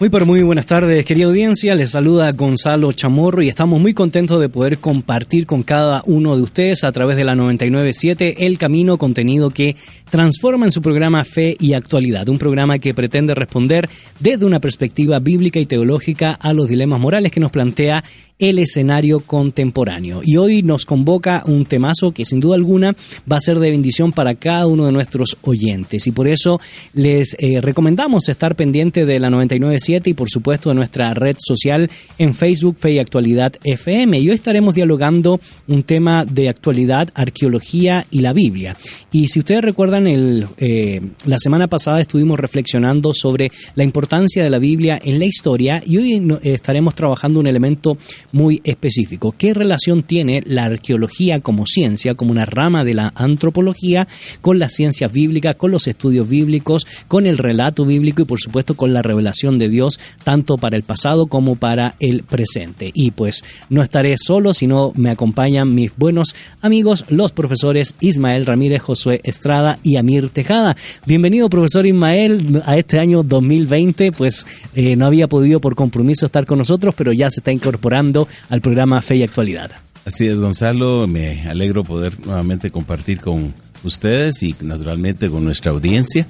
Muy pero muy buenas tardes, querida audiencia. Les saluda Gonzalo Chamorro y estamos muy contentos de poder compartir con cada uno de ustedes a través de la 997 El Camino, contenido que transforma en su programa Fe y Actualidad, un programa que pretende responder desde una perspectiva bíblica y teológica a los dilemas morales que nos plantea el escenario contemporáneo. Y hoy nos convoca un temazo que sin duda alguna va a ser de bendición para cada uno de nuestros oyentes. Y por eso les eh, recomendamos estar pendiente de la 997 y por supuesto de nuestra red social en Facebook Fe y Actualidad FM. Y hoy estaremos dialogando un tema de actualidad, arqueología y la Biblia. Y si ustedes recuerdan, el, eh, la semana pasada estuvimos reflexionando sobre la importancia de la Biblia en la historia y hoy estaremos trabajando un elemento muy específico. ¿Qué relación tiene la arqueología como ciencia, como una rama de la antropología, con las ciencias bíblicas, con los estudios bíblicos, con el relato bíblico y por supuesto con la revelación de Dios, tanto para el pasado como para el presente? Y pues no estaré solo, sino me acompañan mis buenos amigos, los profesores Ismael Ramírez, Josué Estrada y Amir Tejada. Bienvenido, profesor Ismael, a este año 2020. Pues eh, no había podido por compromiso estar con nosotros, pero ya se está incorporando al programa Fe y Actualidad. Así es, Gonzalo, me alegro poder nuevamente compartir con ustedes y naturalmente con nuestra audiencia.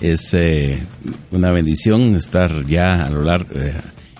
Es eh, una bendición estar ya a lo largo, eh,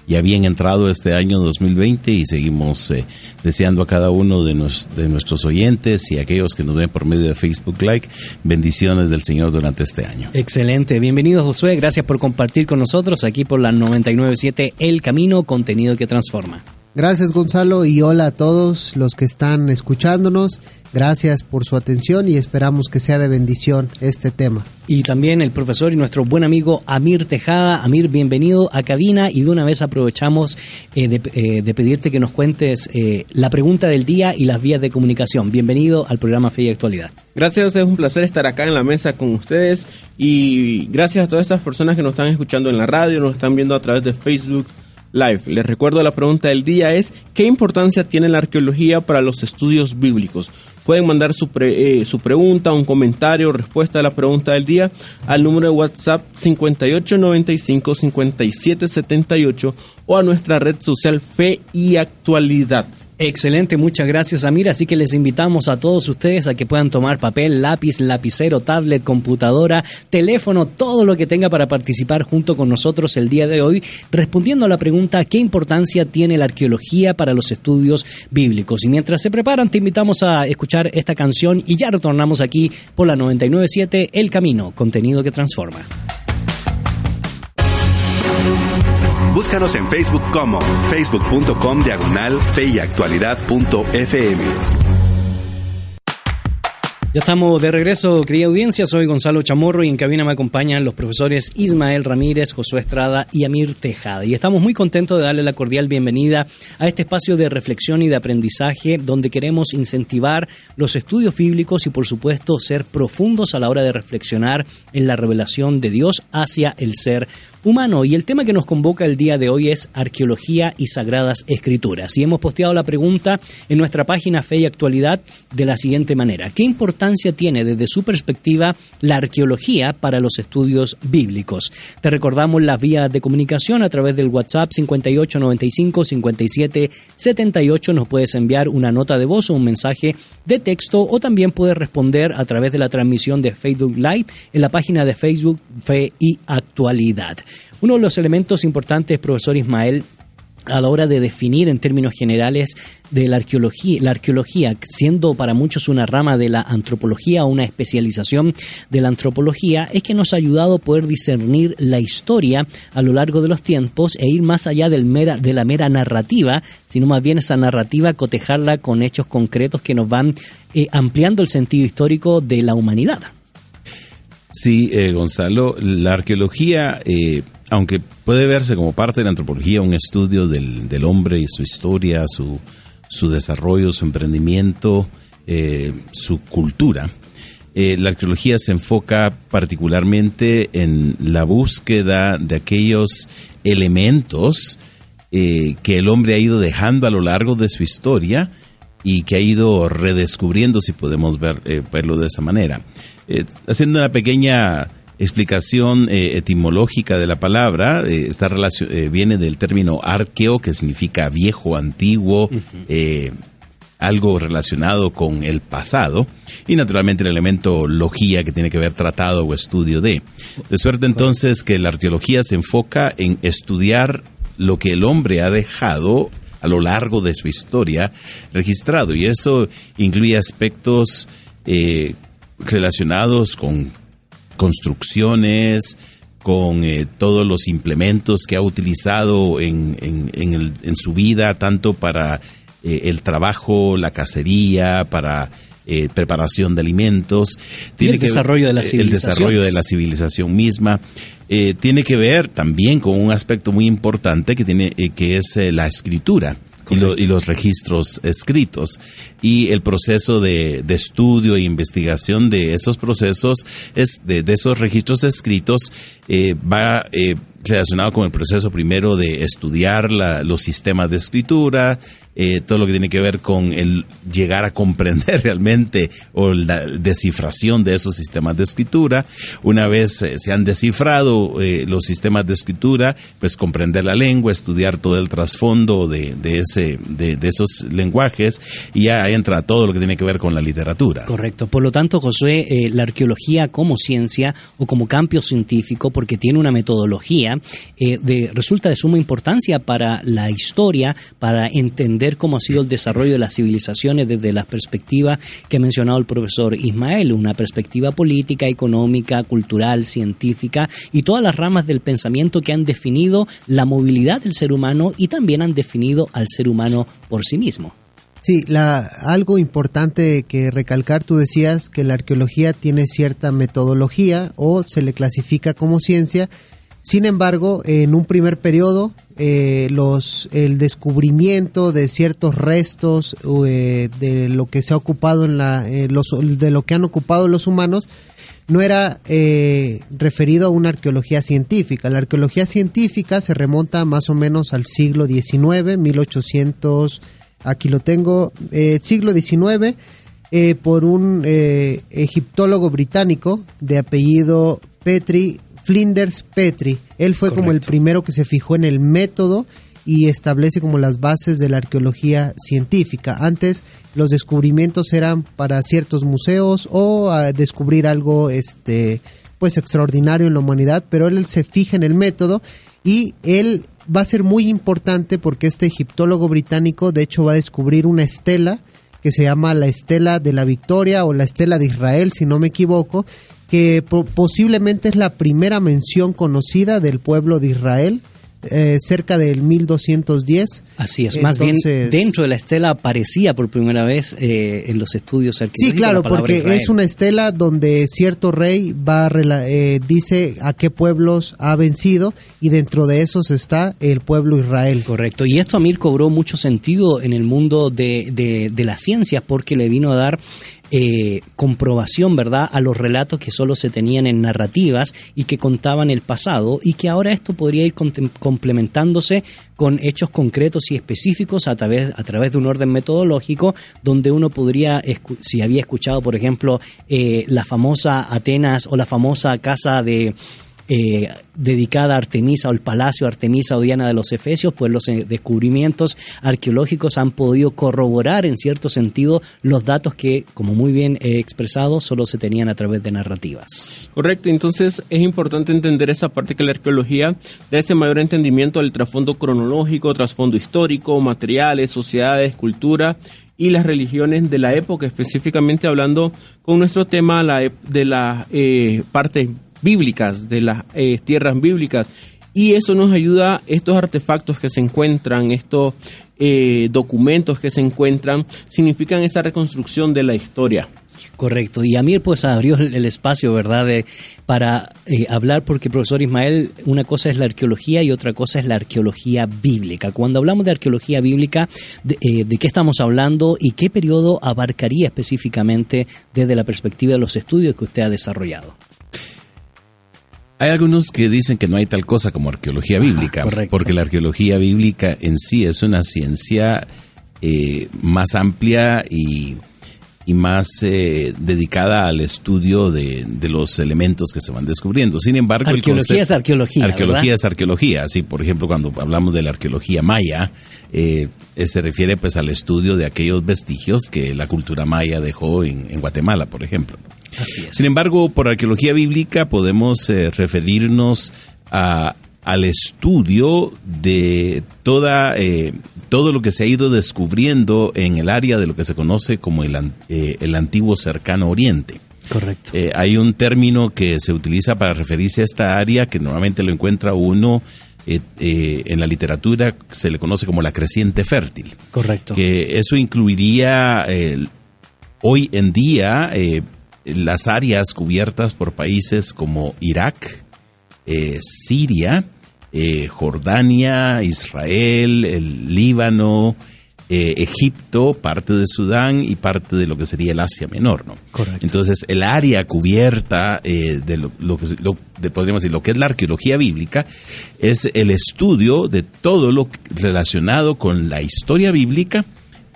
ya bien entrado este año 2020 y seguimos eh, deseando a cada uno de, de, nuestros oyentes y aquellos que nos ven por medio de Facebook Like bendiciones del Señor durante este año. Excelente, bienvenido Josué, gracias por compartir con nosotros aquí por la 997 El Camino, contenido que transforma. Gracias Gonzalo y hola a todos los que están escuchándonos. Gracias por su atención y esperamos que sea de bendición este tema. Y también el profesor y nuestro buen amigo Amir Tejada. Amir, bienvenido a cabina y de una vez aprovechamos eh, eh, de, pedirte que nos cuentes eh, la pregunta del día y las vías de comunicación. Bienvenido al programa Fe y Actualidad. Gracias, es un placer estar acá en la mesa con ustedes y gracias a todas estas personas que nos están escuchando en la radio, nos están viendo a través de Facebook, Live. Les recuerdo la pregunta del día es ¿qué importancia tiene la arqueología para los estudios bíblicos? Pueden mandar su, eh, su pregunta, un comentario, respuesta a la pregunta del día al número de WhatsApp 5895 5778 o a nuestra red social Fe y Actualidad. Excelente, muchas gracias Amir. Así que les invitamos a todos ustedes a que puedan tomar papel, lápiz, lapicero, tablet, computadora, teléfono, todo lo que tenga para participar junto con nosotros el día de hoy, respondiendo a la pregunta ¿qué importancia tiene la arqueología para los estudios bíblicos? Y mientras se preparan, te invitamos a escuchar esta canción y ya retornamos aquí por la 997 El Camino, contenido que transforma. Búscanos en Facebook como facebook.com diagonal Ya estamos de regreso, querida audiencia. Soy Gonzalo Chamorro y en cabina me acompañan los profesores Ismael Ramírez, Josué Estrada y Amir Tejada. Y estamos muy contentos de darle la cordial bienvenida a este espacio de reflexión y de aprendizaje donde queremos incentivar los estudios bíblicos y, por supuesto, ser profundos a la hora de reflexionar en la revelación de Dios hacia el ser humano. Y el tema que nos convoca el día de hoy es arqueología y sagradas escrituras. Y hemos posteado la pregunta en nuestra página Fe y Actualidad de la siguiente manera. ¿Qué importancia tiene desde su perspectiva la arqueología para los estudios bíblicos? Te recordamos las vías de comunicación a través del WhatsApp 5895 57 78. Nos puedes enviar una nota de voz o un mensaje de texto o también puedes responder a través de la transmisión de Facebook Live en la página de Facebook Fe y Actualidad. Uno de los elementos importantes, profesor Ismael, a la hora de definir en términos generales de la arqueología, la arqueología, siendo para muchos una rama de la antropología o una especialización de la antropología, es que nos ha ayudado a poder discernir la historia a lo largo de los tiempos e ir más allá del mera, de la mera narrativa, sino más bien esa narrativa cotejarla con hechos concretos que nos van eh, ampliando el sentido histórico de la humanidad. Sí, eh, Gonzalo, la arqueología, eh, aunque puede verse como parte de la antropología, un estudio del, del hombre y su historia, su, su desarrollo, su emprendimiento, eh, su cultura, eh, la arqueología se enfoca particularmente en la búsqueda de aquellos elementos eh, que el hombre ha ido dejando a lo largo de su historia y que ha ido redescubriendo, si podemos ver, eh, verlo de esa manera. Haciendo una pequeña explicación etimológica de la palabra, esta viene del término arqueo, que significa viejo, antiguo, algo relacionado con el pasado y naturalmente el elemento logía que tiene que ver tratado o estudio de. De suerte entonces que la arqueología se enfoca en estudiar lo que el hombre ha dejado a lo largo de su historia registrado y eso incluye aspectos eh, relacionados con construcciones, con eh, todos los implementos que ha utilizado en, en, su vida, tanto para eh, el trabajo, la cacería, para eh, preparación de alimentos. Tiene el desarrollo de la civilización. El desarrollo de la civilización misma. Eh, tiene que ver también con un aspecto muy importante que, tiene, que es la escritura. Y, los registros escritos. Y el proceso de, estudio e investigación de esos procesos, es de, esos registros escritos, va relacionado con el proceso primero de estudiar los sistemas de escritura, eh, todo lo que tiene que ver con el llegar a comprender realmente o la descifración de esos sistemas de escritura. Una vez eh, se han descifrado eh, los sistemas de escritura, pues comprender la lengua, estudiar todo el trasfondo de, ese, de, esos lenguajes y ya entra todo lo que tiene que ver con la literatura. Correcto. Por lo tanto, Josué, la arqueología como ciencia o como cambio científico, porque tiene una metodología, de, resulta de suma importancia para la historia, para entender cómo ha sido el desarrollo de las civilizaciones desde la perspectiva que ha mencionado el profesor Ismael, una perspectiva política, económica, cultural, científica y todas las ramas del pensamiento que han definido la movilidad del ser humano y también han definido al ser humano por sí mismo. Sí, la, algo importante que recalcar, tú decías que la arqueología tiene cierta metodología o se le clasifica como ciencia, sin embargo, en un primer periodo, eh, los, el descubrimiento de ciertos restos eh, de lo que se ha ocupado en la, eh, los, de lo que han ocupado los humanos, no era referido a una arqueología científica. La arqueología científica se remonta más o menos al siglo XIX, 1800, aquí lo tengo, siglo XIX, por un egiptólogo británico de apellido Petri Flinders Petrie. Él fue como el primero que se fijó en el método y establece como las bases de la arqueología científica. Antes los descubrimientos eran para ciertos museos o a descubrir algo este pues extraordinario en la humanidad, pero él se fija en el método y él va a ser muy importante porque este egiptólogo británico de hecho va a descubrir una estela que se llama la estela de la victoria o la estela de Israel si no me equivoco que posiblemente es la primera mención conocida del pueblo de Israel. Eh, cerca del 1210. Así es, más bien dentro de la estela aparecía por primera vez eh, en los estudios arqueológicos. Sí, claro, porque es una estela donde cierto rey va eh, dice a qué pueblos ha vencido y dentro de esos está el pueblo Israel. Correcto, y esto a mí cobró mucho sentido en el mundo de, de, de las ciencias porque le vino a dar eh, comprobación, ¿verdad?, a los relatos que solo se tenían en narrativas y que contaban el pasado y que ahora esto podría ir complementándose con hechos concretos y específicos a través, a través de un orden metodológico donde uno podría, si había escuchado, por ejemplo, eh, la famosa Atenas o la famosa casa de eh, dedicada a Artemisa o el palacio Artemisa o Diana de los Efesios, pues los eh, descubrimientos arqueológicos han podido corroborar en cierto sentido los datos que, como muy bien he expresado, solo se tenían a través de narrativas. Correcto, entonces es importante entender esa parte que la arqueología da ese mayor entendimiento del trasfondo cronológico, trasfondo histórico, materiales, sociedades, cultura y las religiones de la época, específicamente hablando con nuestro tema de la eh, parte bíblicas, de las eh, tierras bíblicas. Y eso nos ayuda, estos artefactos que se encuentran, estos eh, documentos que se encuentran, significan esa reconstrucción de la historia. Correcto. Y Amir pues abrió el espacio, ¿verdad?, de, para eh, hablar, porque profesor Ismael, una cosa es la arqueología y otra cosa es la arqueología bíblica. Cuando hablamos de arqueología bíblica, ¿de, ¿de qué estamos hablando y qué periodo abarcaría específicamente desde la perspectiva de los estudios que usted ha desarrollado? Hay algunos que dicen que no hay tal cosa como arqueología bíblica, porque la arqueología bíblica en sí es una ciencia eh, más amplia y, y más eh, dedicada al estudio de, de, los elementos que se van descubriendo. Sin embargo, arqueología es arqueología. Arqueología es arqueología. Sí, por ejemplo, cuando hablamos de la arqueología maya, eh, se refiere pues al estudio de aquellos vestigios que la cultura maya dejó en, en Guatemala, por ejemplo. Sin embargo, por arqueología bíblica podemos eh, referirnos a, al estudio de toda, eh, todo lo que se ha ido descubriendo en el área de lo que se conoce como el, eh, el antiguo cercano oriente. Correcto. hay un término que se utiliza para referirse a esta área que normalmente lo encuentra uno en la literatura, se le conoce como la creciente fértil. Correcto. Que eso incluiría hoy en día las áreas cubiertas por países como Irak, eh, Siria, eh, Jordania, Israel, el Líbano, eh, Egipto, parte de Sudán y parte de lo que sería el Asia Menor, ¿no? Correcto. Entonces, el área cubierta de lo, que de, podríamos decir lo que es la arqueología bíblica es el estudio de todo lo relacionado con la historia bíblica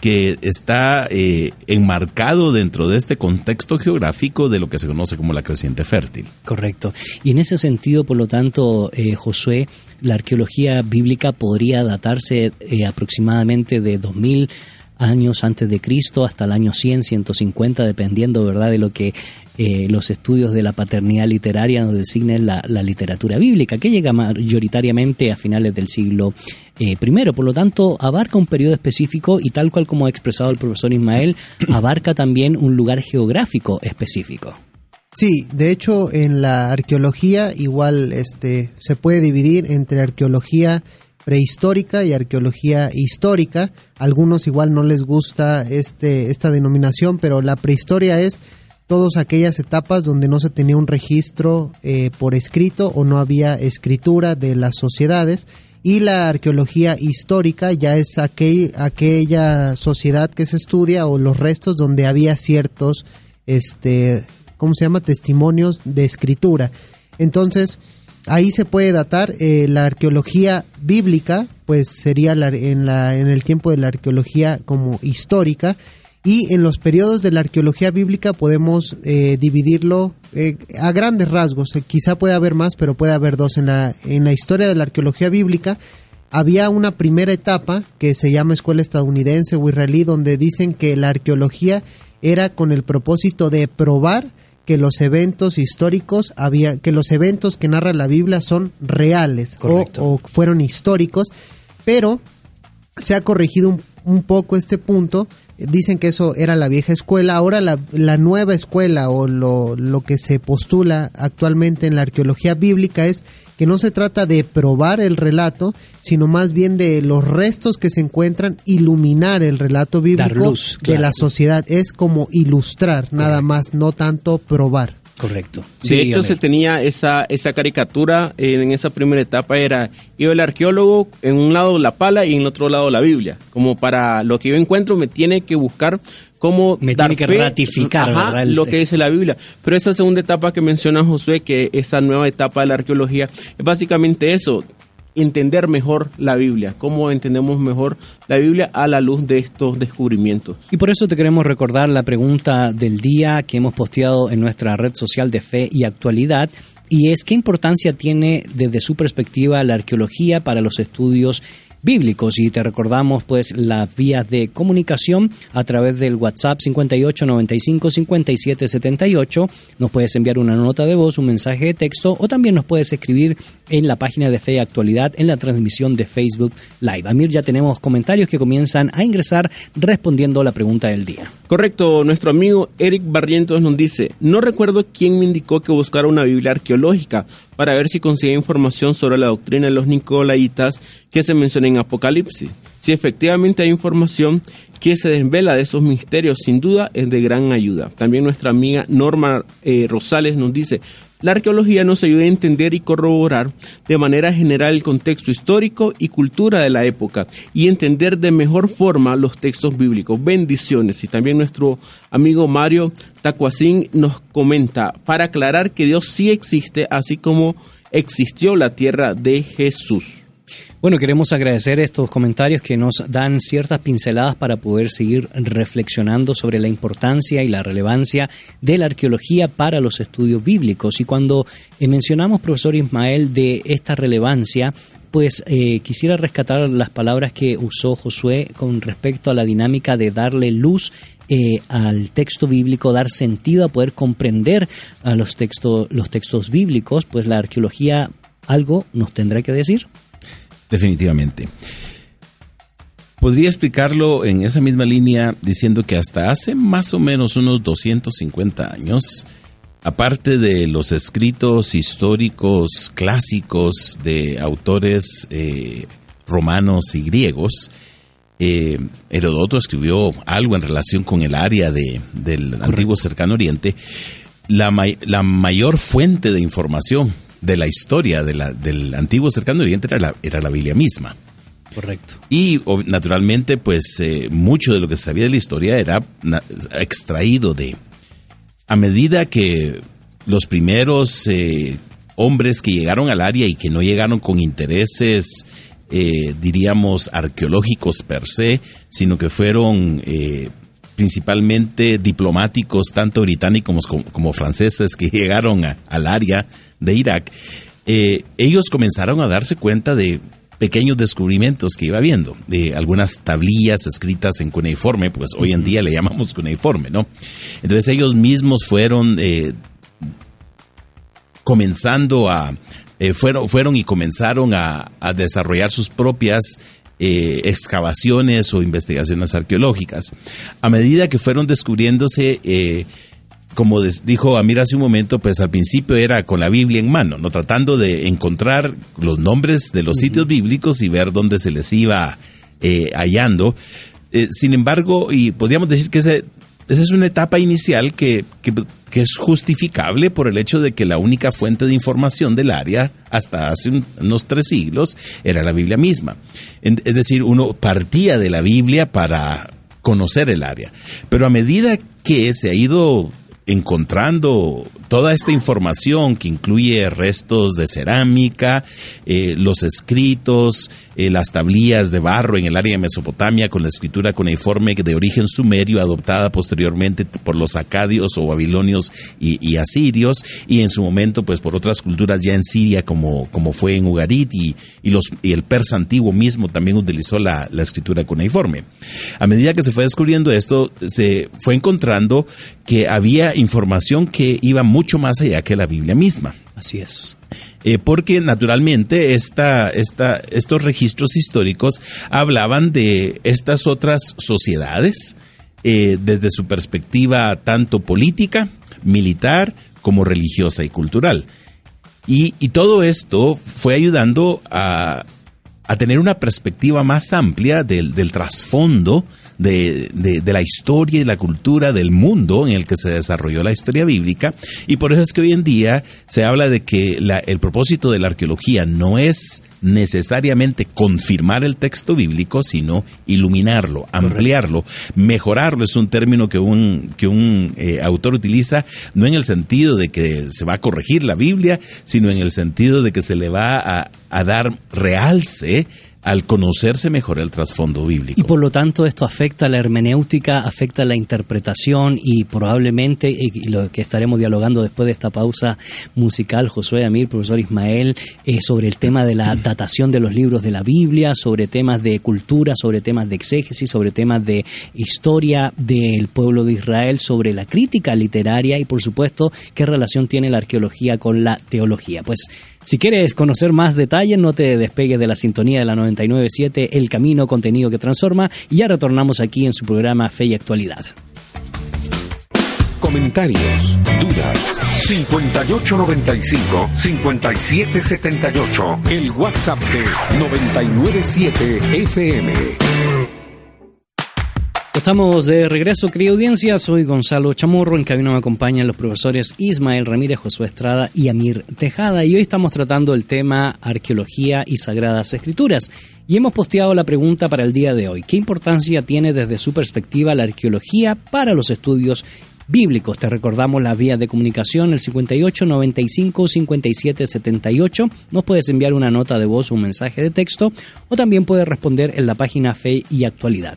que está eh, enmarcado dentro de este contexto geográfico de lo que se conoce como la creciente fértil. Correcto. Y en ese sentido, por lo tanto, eh, Josué, la arqueología bíblica podría datarse eh, aproximadamente de 2000 años antes de Cristo hasta el año 100, 150, dependiendo, ¿verdad?, de lo que eh, los estudios de la paternidad literaria nos designen la, literatura bíblica, que llega mayoritariamente a finales del siglo eh, I. Por lo tanto, abarca un periodo específico y tal cual como ha expresado el profesor Ismael, abarca también un lugar geográfico específico. Sí, de hecho en la arqueología igual este se puede dividir entre arqueología prehistórica y arqueología histórica. Algunos igual no les gusta este esta denominación, pero la prehistoria es todas aquellas etapas donde no se tenía un registro eh, por escrito o no había escritura de las sociedades y la arqueología histórica ya es aquel, aquella sociedad que se estudia o los restos donde había ciertos este ¿cómo se llama? testimonios de escritura. Entonces, ahí se puede datar eh, la arqueología bíblica, pues sería en, la, en el tiempo de la arqueología como histórica y en los periodos de la arqueología bíblica podemos eh, dividirlo eh, a grandes rasgos. Eh, quizá puede haber más, pero puede haber dos. En la, en la historia de la arqueología bíblica había una primera etapa que se llama escuela estadounidense o israelí, donde dicen que la arqueología era con el propósito de probar que los eventos históricos había que los eventos que narra la Biblia son reales o, o, fueron históricos, pero se ha corregido un, un poco este punto dicen que eso era la vieja escuela, ahora la, la nueva escuela o lo, lo, que se postula actualmente en la arqueología bíblica es que no se trata de probar el relato, sino más bien de los restos que se encuentran, iluminar el relato bíblico de la sociedad, es como ilustrar, nada más, no tanto probar. Correcto. de hecho, se tenía esa, esa caricatura en esa primera etapa, era, iba el arqueólogo en un lado la pala y en el otro lado la Biblia. Como para lo que yo encuentro me tiene que buscar cómo me dar tiene que ratificar lo que dice la Biblia. Pero esa segunda etapa que menciona Josué, que esa nueva etapa de la arqueología, es básicamente eso, entender mejor la Biblia, cómo entendemos mejor la Biblia a la luz de estos descubrimientos. Y por eso te queremos recordar la pregunta del día que hemos posteado en nuestra red social de fe y actualidad. Y es qué importancia tiene desde su perspectiva la arqueología para los estudios bíblicos y te recordamos pues las vías de comunicación a través del WhatsApp 58 95 57 78 nos puedes enviar una nota de voz un mensaje de texto o también nos puedes escribir en la página de Fe y Actualidad en la transmisión de Facebook Live. Amir ya tenemos comentarios que comienzan a ingresar respondiendo la pregunta del día. Correcto, nuestro amigo Eric Barrientos nos dice, no recuerdo quién me indicó que buscara una Biblia arqueológica para ver si conseguía información sobre la doctrina de los Nicolaitas que se menciona en Apocalipsis. Si efectivamente hay información que se desvela de esos misterios, sin duda es de gran ayuda. También nuestra amiga Norma eh, Rosales nos dice, la arqueología nos ayuda a entender y corroborar de manera general el contexto histórico y cultura de la época y entender de mejor forma los textos bíblicos. Bendiciones. Y también nuestro amigo Mario Tacuacín nos comenta, para aclarar que Dios sí existe, así como existió la tierra de Jesús. Bueno, queremos agradecer estos comentarios que nos dan ciertas pinceladas para poder seguir reflexionando sobre la importancia y la relevancia de la arqueología para los estudios bíblicos. Y cuando eh, mencionamos, profesor Ismael, de esta relevancia, pues eh, quisiera rescatar las palabras que usó Josué con respecto a la dinámica de darle luz eh, al texto bíblico, dar sentido a poder comprender a los, textos los textos bíblicos, pues la arqueología algo nos tendrá que decir definitivamente. Podría explicarlo en esa misma línea diciendo que hasta hace más o menos unos 250 años, aparte de los escritos históricos clásicos de autores eh, romanos y griegos, eh, Herodoto escribió algo en relación con el área de, del antiguo cercano oriente, la, la mayor fuente de información de la historia de la, del antiguo cercano oriente era la, era la Biblia misma. Correcto. Y naturalmente, pues eh, mucho de lo que se sabía de la historia era extraído de... A medida que los primeros eh, hombres que llegaron al área y que no llegaron con intereses, eh, diríamos, arqueológicos per se, sino que fueron principalmente diplomáticos, tanto británicos como, franceses, que llegaron al área de Irak, eh, ellos comenzaron a darse cuenta de pequeños descubrimientos que iba viendo, de algunas tablillas escritas en cuneiforme, pues hoy en día le llamamos cuneiforme, ¿no? Entonces ellos mismos fueron eh, comenzando a, eh, fueron, fueron y comenzaron a, a desarrollar sus propias eh, excavaciones o investigaciones arqueológicas. A medida que fueron descubriéndose, eh, como dijo Amir hace un momento, pues al principio era con la Biblia en mano, no tratando de encontrar los nombres de los sitios bíblicos y ver dónde se les iba eh, hallando. sin embargo, y podríamos decir que ese esa es una etapa inicial que, es justificable por el hecho de que la única fuente de información del área hasta hace unos tres siglos era la Biblia misma. Es decir, uno partía de la Biblia para conocer el área. Pero a medida que se ha ido encontrando toda esta información que incluye restos de cerámica, eh, los escritos, eh, las tablillas de barro en el área de Mesopotamia con la escritura cuneiforme de origen sumerio adoptada posteriormente por los acadios o babilonios y, asirios y en su momento pues por otras culturas ya en Siria como, como fue en Ugarit y, los, y el persa antiguo mismo también utilizó la, la escritura cuneiforme. A medida que se fue descubriendo esto, se fue encontrando que había información que iba mucho más allá que la Biblia misma. Así es. Eh, porque naturalmente esta, esta, estos registros históricos hablaban de estas otras sociedades eh, desde su perspectiva tanto política, militar, como religiosa y cultural. Y, y todo esto fue ayudando a, a tener una perspectiva más amplia del, del trasfondo de, de, la historia y la cultura del mundo en el que se desarrolló la historia bíblica. Y por eso es que hoy en día se habla de que la, el propósito de la arqueología no es necesariamente confirmar el texto bíblico, sino iluminarlo, ampliarlo, mejorarlo. Es un término que un, que un eh, autor utiliza no en el sentido de que se va a corregir la Biblia, sino en el sentido de que se le va a, a dar realce al conocerse mejor el trasfondo bíblico. Y por lo tanto esto afecta la hermenéutica, afecta la interpretación y probablemente, y lo que estaremos dialogando después de esta pausa musical, Josué Amir, profesor Ismael, sobre el tema de la datación de los libros de la Biblia, sobre temas de cultura, sobre temas de exégesis, sobre temas de historia del pueblo de Israel, sobre la crítica literaria y por supuesto qué relación tiene la arqueología con la teología. Pues si quieres conocer más detalles, no te despegues de la sintonía de la 997 El Camino, contenido que transforma, y ya retornamos aquí en su programa Fe y Actualidad. comentarios, dudas. 5895-5778. El WhatsApp de 997 FM. Estamos de regreso, querida audiencia. Soy Gonzalo Chamorro. En cabina me acompañan los profesores Ismael Ramírez, Josué Estrada y Amir Tejada. Y hoy estamos tratando el tema arqueología y sagradas escrituras. Y hemos posteado la pregunta para el día de hoy. ¿Qué importancia tiene desde su perspectiva la arqueología para los estudios bíblicos. Te recordamos la vía de comunicación, el 58 95 57 78. Nos puedes enviar una nota de voz o un mensaje de texto o también puedes responder en la página Fe y Actualidad.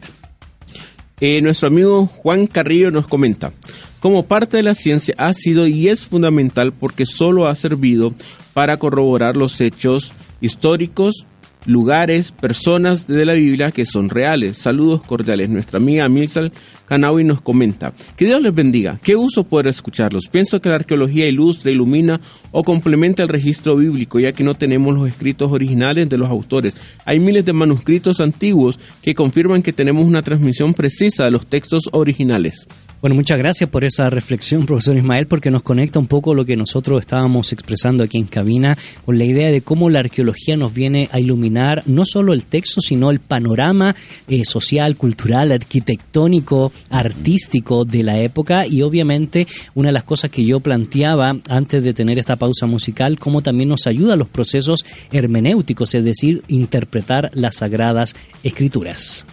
Eh, nuestro amigo Juan Carrillo nos comenta, como parte de la ciencia ha sido y es fundamental porque solo ha servido para corroborar los hechos históricos, lugares, personas de la Biblia que son reales. Saludos cordiales. Nuestra amiga Milsal Canawi nos comenta. Que Dios les bendiga. ¿Qué uso poder escucharlos? Pienso que la arqueología ilustra, ilumina o complementa el registro bíblico, ya que no tenemos los escritos originales de los autores. Hay miles de manuscritos antiguos que confirman que tenemos una transmisión precisa de los textos originales. Bueno, muchas gracias por esa reflexión, profesor Ismael, porque nos conecta un poco lo que nosotros estábamos expresando aquí en cabina con la idea de cómo la arqueología nos viene a iluminar no solo el texto, sino el panorama eh, social, cultural, arquitectónico, artístico de la época y obviamente una de las cosas que yo planteaba antes de tener esta pausa musical, cómo también nos ayuda a los procesos hermenéuticos, es decir, interpretar las sagradas escrituras.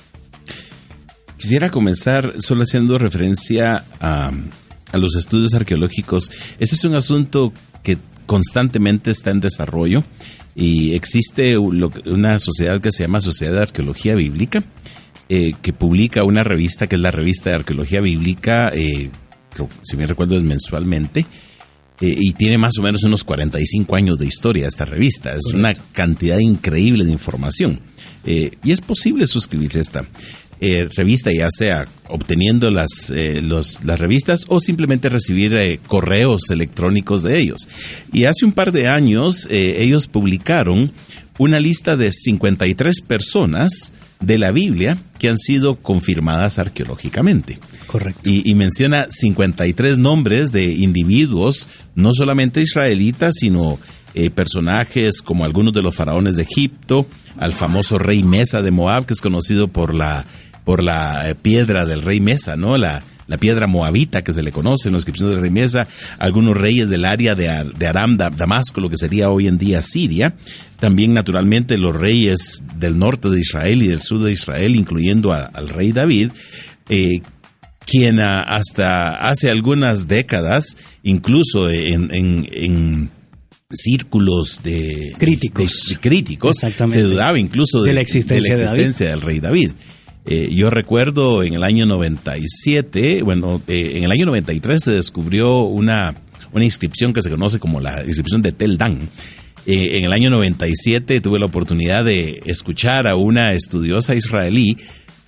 Quisiera comenzar solo haciendo referencia a, los estudios arqueológicos. Ese es un asunto que constantemente está en desarrollo y existe una sociedad que se llama Sociedad de Arqueología Bíblica, eh, que publica una revista que es la revista de Arqueología Bíblica, eh, si me recuerdo es mensualmente, eh, y tiene más o menos unos 45 años de historia esta revista. Es una cantidad increíble de información. y es posible suscribirse a esta. Eh, revista, ya sea obteniendo las, eh, las revistas o simplemente recibir eh, correos electrónicos de ellos. Y hace un par de años ellos publicaron una lista de 53 personas de la Biblia que han sido confirmadas arqueológicamente. Correcto. Y, y, menciona 53 nombres de individuos, no solamente israelitas, sino personajes como algunos de los faraones de Egipto, al famoso rey Mesa de Moab, que es conocido por la por la eh, piedra del rey Mesa, ¿no? La, la piedra moabita que se le conoce en la inscripción del rey Mesa, algunos reyes del área de, de Aram, Damasco, lo que sería hoy en día Siria, también naturalmente los reyes del norte de Israel y del sur de Israel, incluyendo al rey David, eh, quien hasta hace algunas décadas, incluso en, círculos de críticos, críticos se dudaba incluso de, la existencia del rey David. Eh, yo recuerdo en el año 97, bueno, eh, en el año 93 se descubrió una, una inscripción que se conoce como la inscripción de Tel Dan. Eh, en el año 97 tuve la oportunidad de escuchar a una estudiosa israelí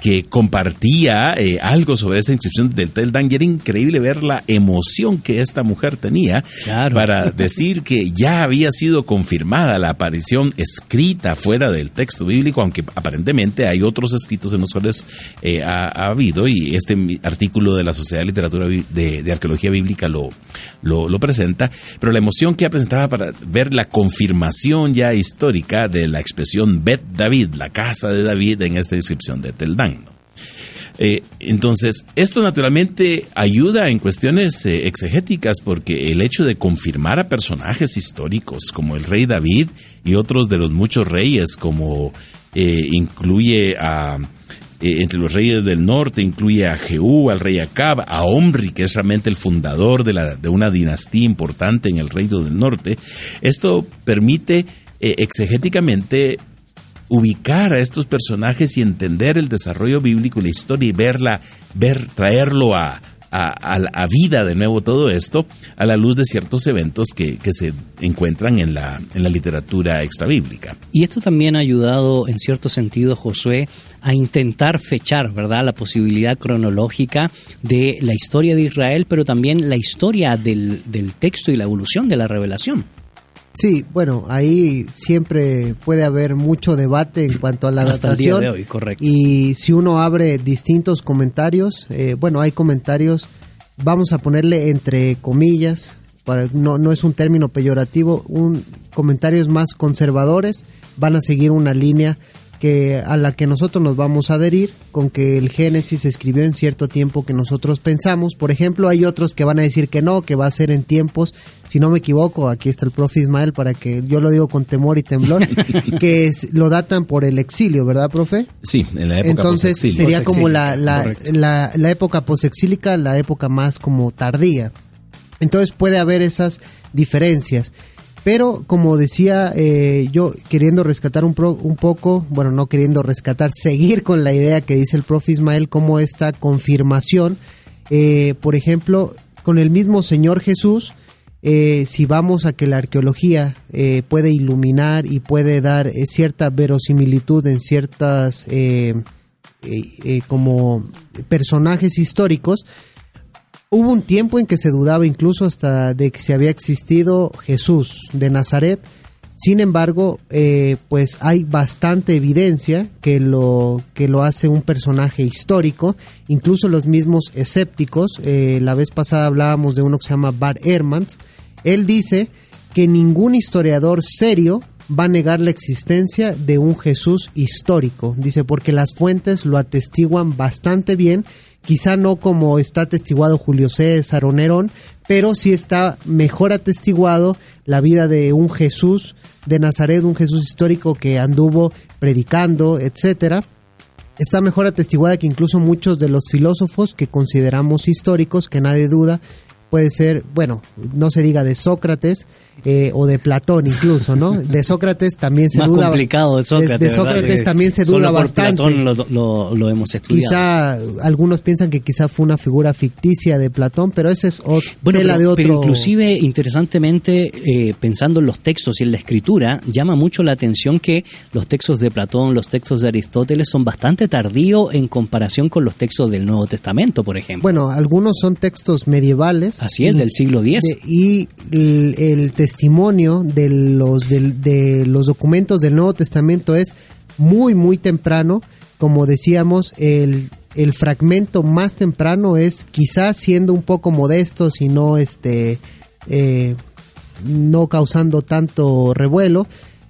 que compartía eh, algo sobre esa inscripción del Tel Dan y era increíble ver la emoción que esta mujer tenía para decir que ya había sido confirmada la aparición escrita fuera del texto bíblico, aunque aparentemente hay otros escritos en los cuales eh, ha, habido y este artículo de la Sociedad de Literatura de, Arqueología Bíblica lo, lo, lo presenta, pero la emoción que ha presentaba para ver la confirmación ya histórica de la expresión Bet David, la casa de David en esta inscripción de Tel Dan. Eh, entonces, esto naturalmente ayuda en cuestiones eh, exegéticas porque el hecho de confirmar a personajes históricos como el rey David y otros de los muchos reyes, como eh, incluye a, entre los reyes del norte, incluye a Jehú, al rey Acab, a Omri, que es realmente el fundador de, la, de una dinastía importante en el reino del norte, esto permite exegéticamente ubicar a estos personajes y entender el desarrollo bíblico y la historia y verla, ver, traerlo a, a, vida de nuevo todo esto a la luz de ciertos eventos que, que se encuentran en la, en la literatura extrabíblica. Y esto también ha ayudado en cierto sentido, Josué, a intentar fechar, ¿verdad?, la posibilidad cronológica de la historia de Israel, pero también la historia del, del texto y la evolución de la revelación. Sí, bueno, ahí siempre puede haber mucho debate en cuanto a la Hasta datación. correcto. Y si uno abre distintos comentarios, eh, bueno, hay comentarios vamos a ponerle entre comillas, para, no, no es un término peyorativo, un comentarios más conservadores van a seguir una línea que a la que nosotros nos vamos a adherir con que el Génesis se escribió en cierto tiempo que nosotros pensamos. Por ejemplo, hay otros que van a decir que no, que va a ser en tiempos, si no me equivoco, aquí está el profe Ismael para que yo lo digo con temor y temblor, que lo datan por el exilio, ¿verdad, profe? Sí, en la época Entonces sería como la, la, la, la época posexílica, la época más como tardía. Entonces puede haber esas diferencias. Pero como decía eh, yo, queriendo rescatar un, un poco, bueno, no queriendo rescatar, seguir con la idea que dice el profe Ismael, como esta confirmación, eh, por ejemplo, con el mismo Señor Jesús, eh, si vamos a que la arqueología puede iluminar y puede dar cierta verosimilitud en ciertas como personajes históricos, Hubo un tiempo en que se dudaba incluso hasta de que se había existido Jesús de Nazaret. Sin embargo, eh, pues hay bastante evidencia que lo, que lo hace un personaje histórico, incluso los mismos escépticos. Eh, la vez pasada hablábamos de uno que se llama Bar Hermans. Él dice que ningún historiador serio va a negar la existencia de un Jesús histórico. Dice, porque las fuentes lo atestiguan bastante bien quizá no como está atestiguado Julio César o Nerón, pero sí está mejor atestiguado la vida de un Jesús de Nazaret, un Jesús histórico que anduvo predicando, etcétera. Está mejor atestiguada que incluso muchos de los filósofos que consideramos históricos, que nadie duda, puede ser, bueno, no se diga de Sócrates eh, o de Platón incluso, ¿no? De Sócrates también se Más duda. complicado de Sócrates. De, Sócrates también se duda bastante. Platón lo, lo, hemos estudiado. Quizá algunos piensan que quizá fue una figura ficticia de Platón, pero ese es otra bueno, de otro. Pero inclusive, interesantemente, eh, pensando en los textos y en la escritura, llama mucho la atención que los textos de Platón, los textos de Aristóteles son bastante tardíos en comparación con los textos del Nuevo Testamento, por ejemplo. Bueno, algunos son textos medievales Así es, del siglo X. y el, testimonio de los, de, los documentos del Nuevo Testamento es muy, muy temprano. Como decíamos, el, el fragmento más temprano es quizás siendo un poco modesto, si no, este, eh, no causando tanto revuelo.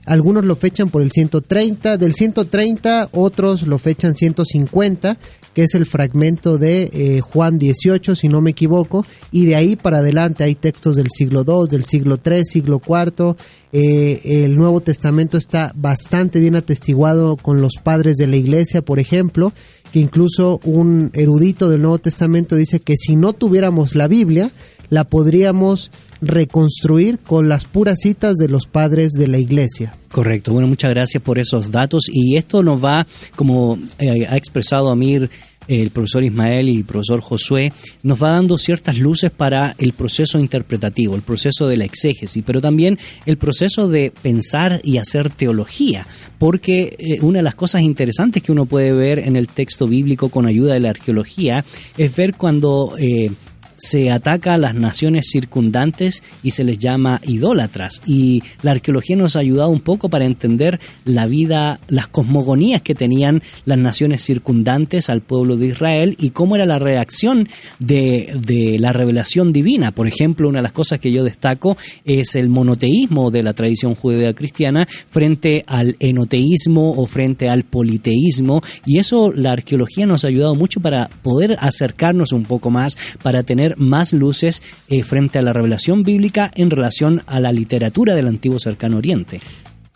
Algunos lo fechan por el 130, del 130 otros lo fechan 150 que es el fragmento de eh, Juan 18, si no me equivoco, y de ahí para adelante hay textos del siglo II, del siglo III, siglo IV. Eh, el Nuevo Testamento está bastante bien atestiguado con los padres de la iglesia, por ejemplo, que incluso un erudito del Nuevo Testamento dice que si no tuviéramos la Biblia, la podríamos reconstruir con las puras citas de los padres de la iglesia. Correcto, bueno, muchas gracias por esos datos y esto nos va, como eh, ha expresado Amir, el profesor Ismael y el profesor Josué, nos va dando ciertas luces para el proceso interpretativo, el proceso de la exégesis, pero también el proceso de pensar y hacer teología, porque eh, una de las cosas interesantes que uno puede ver en el texto bíblico con ayuda de la arqueología es ver cuando... Eh, se ataca a las naciones circundantes y se les llama idólatras. Y la arqueología nos ha ayudado un poco para entender la vida, las cosmogonías que tenían las naciones circundantes al pueblo de Israel y cómo era la reacción de, de la revelación divina. Por ejemplo, una de las cosas que yo destaco es el monoteísmo de la tradición judía cristiana frente al enoteísmo o frente al politeísmo. Y eso la arqueología nos ha ayudado mucho para poder acercarnos un poco más, para tener más luces eh, frente a la revelación bíblica en relación a la literatura del antiguo cercano oriente.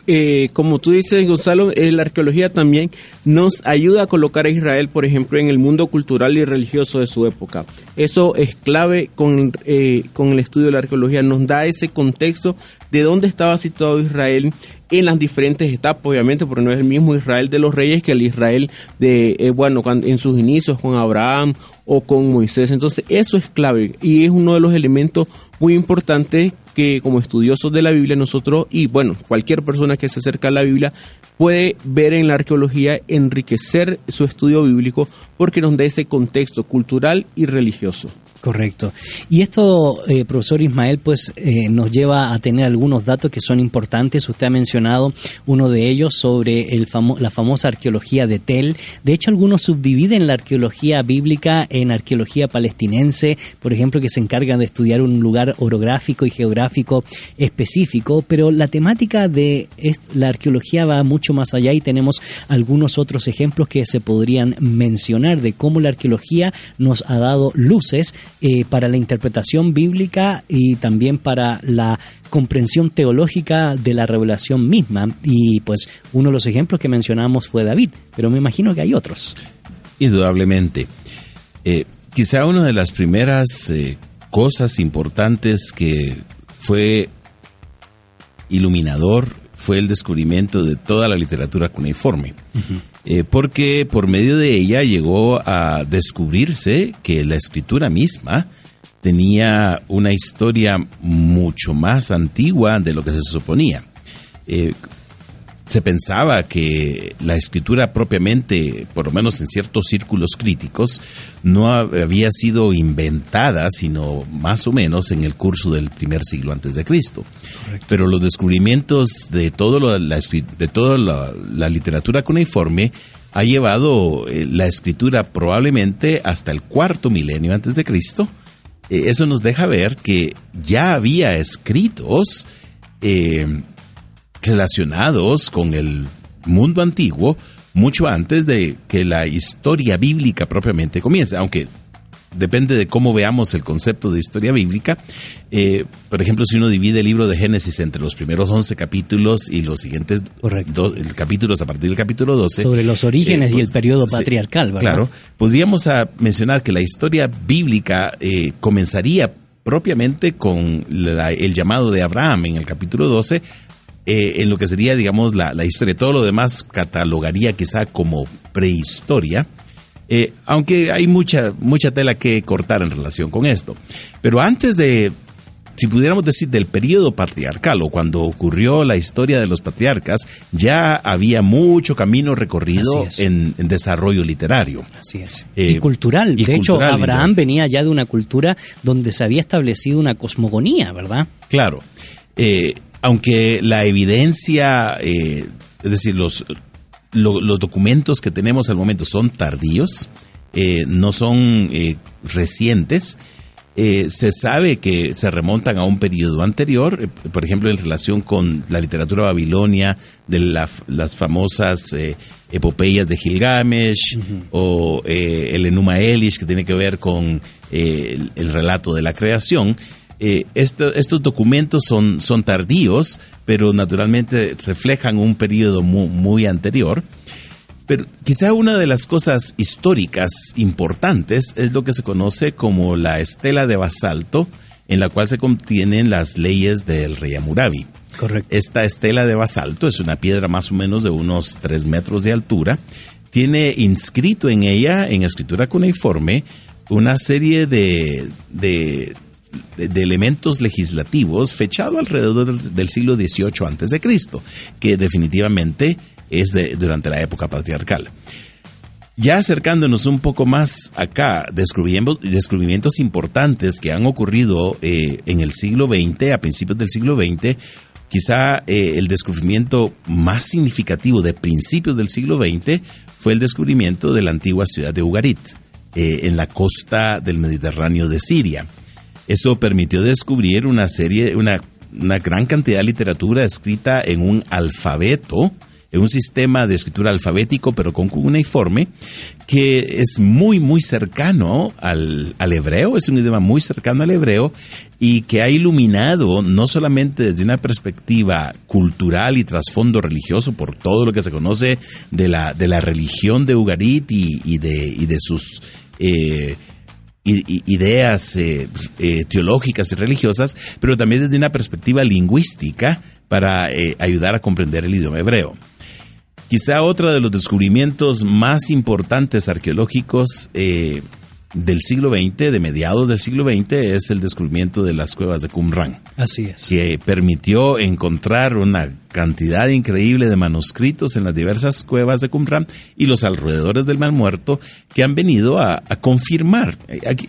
Eh, como tú dices, Gonzalo, eh, la arqueología también nos ayuda a colocar a Israel, por ejemplo, en el mundo cultural y religioso de su época. Eso es clave con, con el estudio de la arqueología, nos da ese contexto de dónde estaba situado Israel en las diferentes etapas, obviamente, porque no es el mismo Israel de los reyes que el Israel de, bueno, en sus inicios con Abraham o con Moisés. Entonces eso es clave y es uno de los elementos muy importantes que como estudiosos de la Biblia nosotros y bueno, cualquier persona que se acerca a la Biblia puede ver en la arqueología enriquecer su estudio bíblico porque nos da ese contexto cultural y religioso. Correcto. Y esto, eh, profesor Ismael, pues eh, nos lleva a tener algunos datos que son importantes. Usted ha mencionado uno de ellos sobre el la famosa arqueología de Tel. De hecho, algunos subdividen la arqueología bíblica en arqueología palestinense, por ejemplo, que se encargan de estudiar un lugar orográfico y geográfico específico, pero la temática de la arqueología va mucho más allá y tenemos algunos otros ejemplos que se podrían mencionar de cómo la arqueología nos ha dado luces eh, para la interpretación bíblica y también para la comprensión teológica de la revelación misma. Y pues uno de los ejemplos que mencionamos fue David, pero me imagino que hay otros. Indudablemente. Eh, quizá una de las primeras eh, cosas importantes que fue iluminador fue el descubrimiento de toda la literatura cuneiforme. Eh, porque por medio de ella llegó a descubrirse que la escritura misma tenía una historia mucho más antigua de lo que se suponía. Eh, se pensaba que la escritura propiamente, por lo menos en ciertos círculos críticos, no había sido inventada, sino más o menos en el curso del primer siglo antes de Cristo. Pero los descubrimientos de, todo la, de toda la, literatura cuneiforme ha llevado eh, la escritura probablemente hasta el cuarto milenio antes de Cristo. Eh, eso nos deja ver que ya había escritos eh, relacionados con el mundo antiguo mucho antes de que la historia bíblica propiamente comience, aunque depende de cómo veamos el concepto de historia bíblica. Eh, por ejemplo, si uno divide el libro de Génesis entre los primeros 11 capítulos y los siguientes capítulos a partir del capítulo 12. Sobre los orígenes y el pues, periodo patriarcal, ¿verdad? Claro. Podríamos ah, mencionar que la historia bíblica eh, comenzaría propiamente con el llamado de Abraham en el capítulo 12 eh, en lo que sería, digamos, la, historia. Todo lo demás catalogaría quizá como prehistoria, eh, aunque hay mucha, mucha tela que cortar en relación con esto. Pero antes de, si pudiéramos decir, del periodo patriarcal o cuando ocurrió la historia de los patriarcas, ya había mucho camino recorrido en, desarrollo literario. Así es. Eh, y cultural. de hecho, Abraham venía ya de una cultura donde se había establecido una cosmogonía, ¿verdad? Claro. Eh, aunque la evidencia, eh, es decir, los, los documentos que tenemos al momento son tardíos, eh, no son eh, recientes, se sabe que se remontan a un periodo anterior, por ejemplo, en relación con la literatura babilonia, de las famosas epopeyas de Gilgamesh, o el Enuma Elish, que tiene que ver con el, relato de la creación. Eh, estos documentos son, son tardíos, pero naturalmente reflejan un periodo muy, anterior. Pero quizá una de las cosas históricas importantes es lo que se conoce como la estela de basalto, en la cual se contienen las leyes del rey Amurabi. Correcto. Esta estela de basalto es una piedra más o menos de unos 3 metros de altura. Tiene inscrito en ella, en escritura cuneiforme, una serie de, de de, elementos legislativos fechado alrededor del, siglo XVIII antes de Cristo, que definitivamente es de, durante la época patriarcal. Ya acercándonos un poco más acá, descubrimientos, importantes que han ocurrido eh, en el siglo XX, a principios del siglo XX, quizá eh, el descubrimiento más significativo de principios del siglo XX fue el descubrimiento de la antigua ciudad de Ugarit, eh, en la costa del Mediterráneo de Siria. Eso permitió descubrir una serie, una, una gran cantidad de literatura escrita en un alfabeto, en un sistema de escritura alfabético, pero con cuneiforme, que es muy, muy cercano al, al, hebreo, es un idioma muy cercano al hebreo y que ha iluminado no solamente desde una perspectiva cultural y trasfondo religioso por todo lo que se conoce de la, de la religión de Ugarit y, de, y de sus... Eh, ideas eh, eh, teológicas y religiosas, pero también desde una perspectiva lingüística para eh, ayudar a comprender el idioma hebreo. Quizá otro de los descubrimientos más importantes arqueológicos del siglo XX, de mediados del siglo XX, es el descubrimiento de las cuevas de Qumran. Así es. Que permitió encontrar una cantidad increíble de manuscritos en las diversas cuevas de Qumran y los alrededores del Mar Muerto que han venido a, confirmar.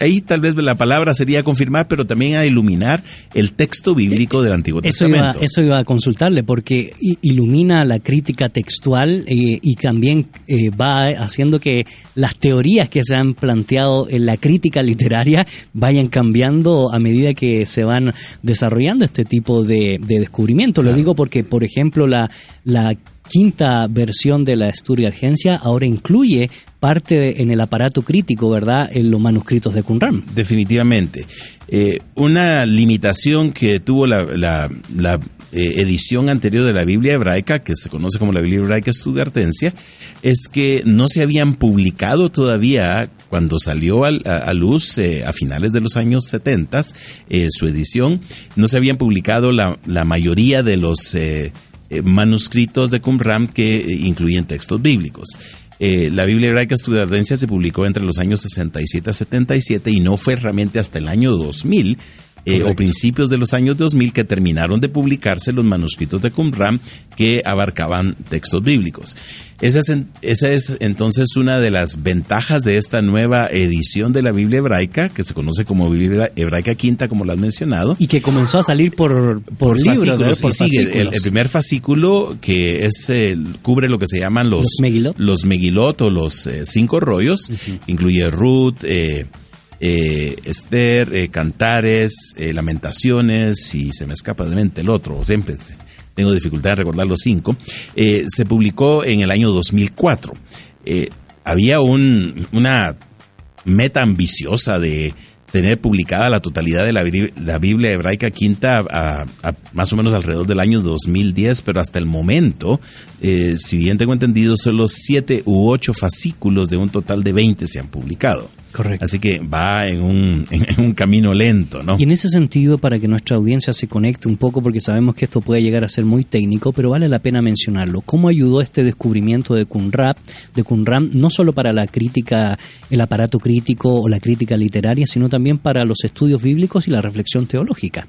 ahí tal vez la palabra sería confirmar, pero también a iluminar el texto bíblico del Antiguo eso Testamento. Iba, eso iba a consultarle, porque ilumina la crítica textual eh, y también eh, va haciendo que las teorías que se han planteado en la crítica literaria vayan cambiando a medida que se van desarrollando este tipo de, descubrimientos. Lo digo porque, por ejemplo, la, la quinta versión de la Agencia ahora incluye parte en el aparato crítico, ¿verdad?, en los manuscritos de Qumran. Definitivamente. Eh, una limitación que tuvo la, la, eh, edición anterior de la Biblia hebraica, que se conoce como la Biblia hebraica estudiartencia, es que no se habían publicado todavía cuando salió a, luz eh, a finales de los años 70 su edición, no se habían publicado la, la mayoría de los eh, manuscritos de Qumran que eh, incluyen textos bíblicos. Eh, la Biblia hebraica estudiantense se publicó entre los años 67 a 77 y no fue realmente hasta el año 2000 eh, o principios de los años 2000 que terminaron de publicarse los manuscritos de Qumran que abarcaban textos bíblicos. Esa es, esa es entonces una de las ventajas de esta nueva edición de la Biblia hebraica, que se conoce como Biblia hebraica quinta, como lo has mencionado. Y que comenzó a salir por, por, libros, El, primer fascículo, que es cubre lo que se llaman los, los Megilot, o los eh, cinco rollos, incluye Ruth, eh, eh, Esther, eh, Cantares, eh, Lamentaciones y se me escapa de mente el otro, siempre tengo dificultad de recordar los cinco, se publicó en el año 2004. había un, una meta ambiciosa de tener publicada la totalidad de la, Biblia hebraica quinta a, más o menos alrededor del año 2010, pero hasta el momento, si bien tengo entendido, solo siete u ocho fascículos de un total de 20 se han publicado. Correcto. Así que va en un, en un camino lento, ¿no? Y en ese sentido, para que nuestra audiencia se conecte un poco, porque sabemos que esto puede llegar a ser muy técnico, pero vale la pena mencionarlo. ¿Cómo ayudó este descubrimiento de Qumran, de Qumran no solo para la crítica, el aparato crítico o la crítica literaria, sino también para los estudios bíblicos y la reflexión teológica?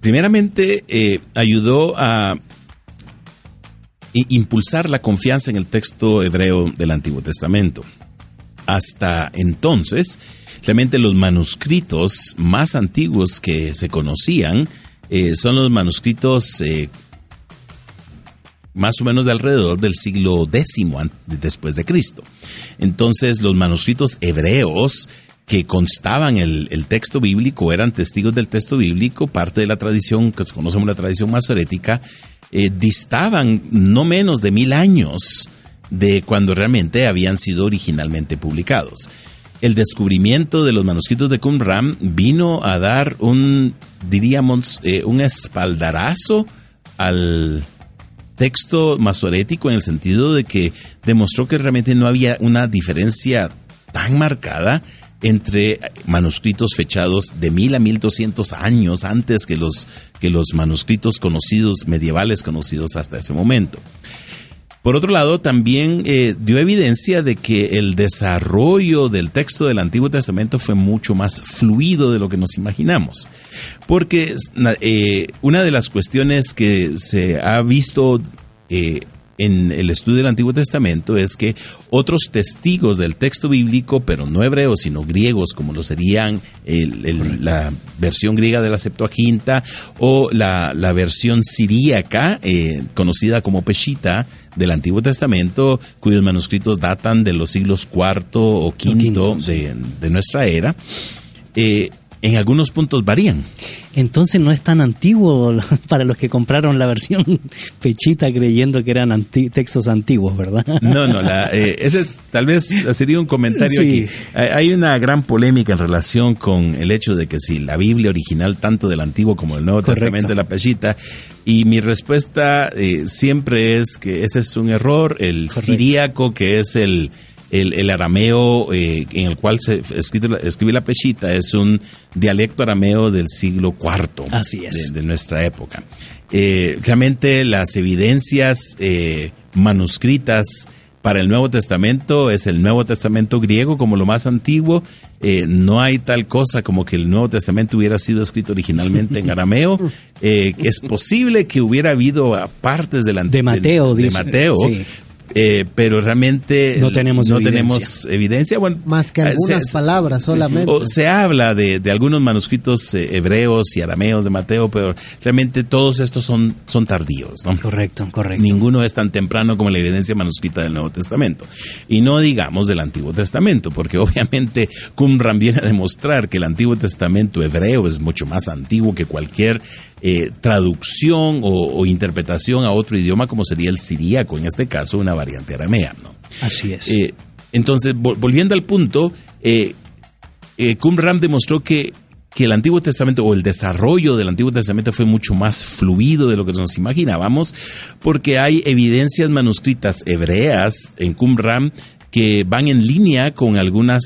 Primeramente, eh, ayudó a impulsar la confianza en el texto hebreo del Antiguo Testamento hasta entonces, realmente los manuscritos más antiguos que se conocían eh, son los manuscritos eh, más o menos de alrededor del siglo X después de Cristo. Entonces, los manuscritos hebreos que constaban el, texto bíblico, eran testigos del texto bíblico, parte de la tradición que se conoce como la tradición masorética, eh, distaban no menos de mil años de cuando realmente habían sido originalmente publicados. El descubrimiento de los manuscritos de Qumran vino a dar un, diríamos, eh, un espaldarazo al texto masorético en el sentido de que demostró que realmente no había una diferencia tan marcada entre manuscritos fechados de mil a mil doscientos años antes que los, que los manuscritos conocidos, medievales conocidos hasta ese momento. Por otro lado, también eh, dio evidencia de que el desarrollo del texto del Antiguo Testamento fue mucho más fluido de lo que nos imaginamos. Porque eh, una de las cuestiones que se ha visto eh, en el estudio del Antiguo Testamento es que otros testigos del texto bíblico, pero no hebreos, sino griegos, como lo serían la versión griega de la Septuaginta o la, versión siríaca, eh, conocida como Peshita, del Antiguo Testamento, cuyos manuscritos datan de los siglos cuarto o quinto, de, de, nuestra era, eh, en algunos puntos varían. Entonces no es tan antiguo para los que compraron la versión pechita creyendo que eran textos antiguos, ¿verdad? No, no, eh, ese tal vez sería un comentario aquí. Hay una gran polémica en relación con el hecho de que si la Biblia original, tanto del Antiguo como del Nuevo Testamento, la pechita, y mi respuesta eh, siempre es que ese es un error, el siríaco, que es el el, arameo eh, en el cual se escribe, la pechita es un dialecto arameo del siglo IV Así es. De, nuestra época. Eh, realmente las evidencias eh, manuscritas para el Nuevo Testamento es el Nuevo Testamento griego como lo más antiguo. Eh, no hay tal cosa como que el Nuevo Testamento hubiera sido escrito originalmente en arameo. Eh, es posible que hubiera habido partes del de Mateo, de, de Mateo eh, pero realmente no tenemos no evidencia. tenemos evidencia. Bueno, Más que algunas se- palabras solamente. o se habla de, de algunos manuscritos eh, hebreos y arameos de Mateo, pero realmente todos estos son, son tardíos. ¿no? Correcto, correcto. Ninguno es tan temprano como la evidencia manuscrita del Nuevo Testamento. Y no digamos del Antiguo Testamento, porque obviamente Qumran viene a demostrar que el Antiguo Testamento hebreo es mucho más antiguo que cualquier eh, traducción o, o interpretación a otro idioma como sería el siríaco, en este caso una variante aramea. ¿no? Así es. Eh, entonces, vol- volviendo al punto, eh, eh, Qumran demostró que, que el Antiguo Testamento o el desarrollo del Antiguo Testamento fue mucho más fluido de lo que nos imaginábamos, porque hay evidencias manuscritas hebreas en Qumran que van en línea con algunas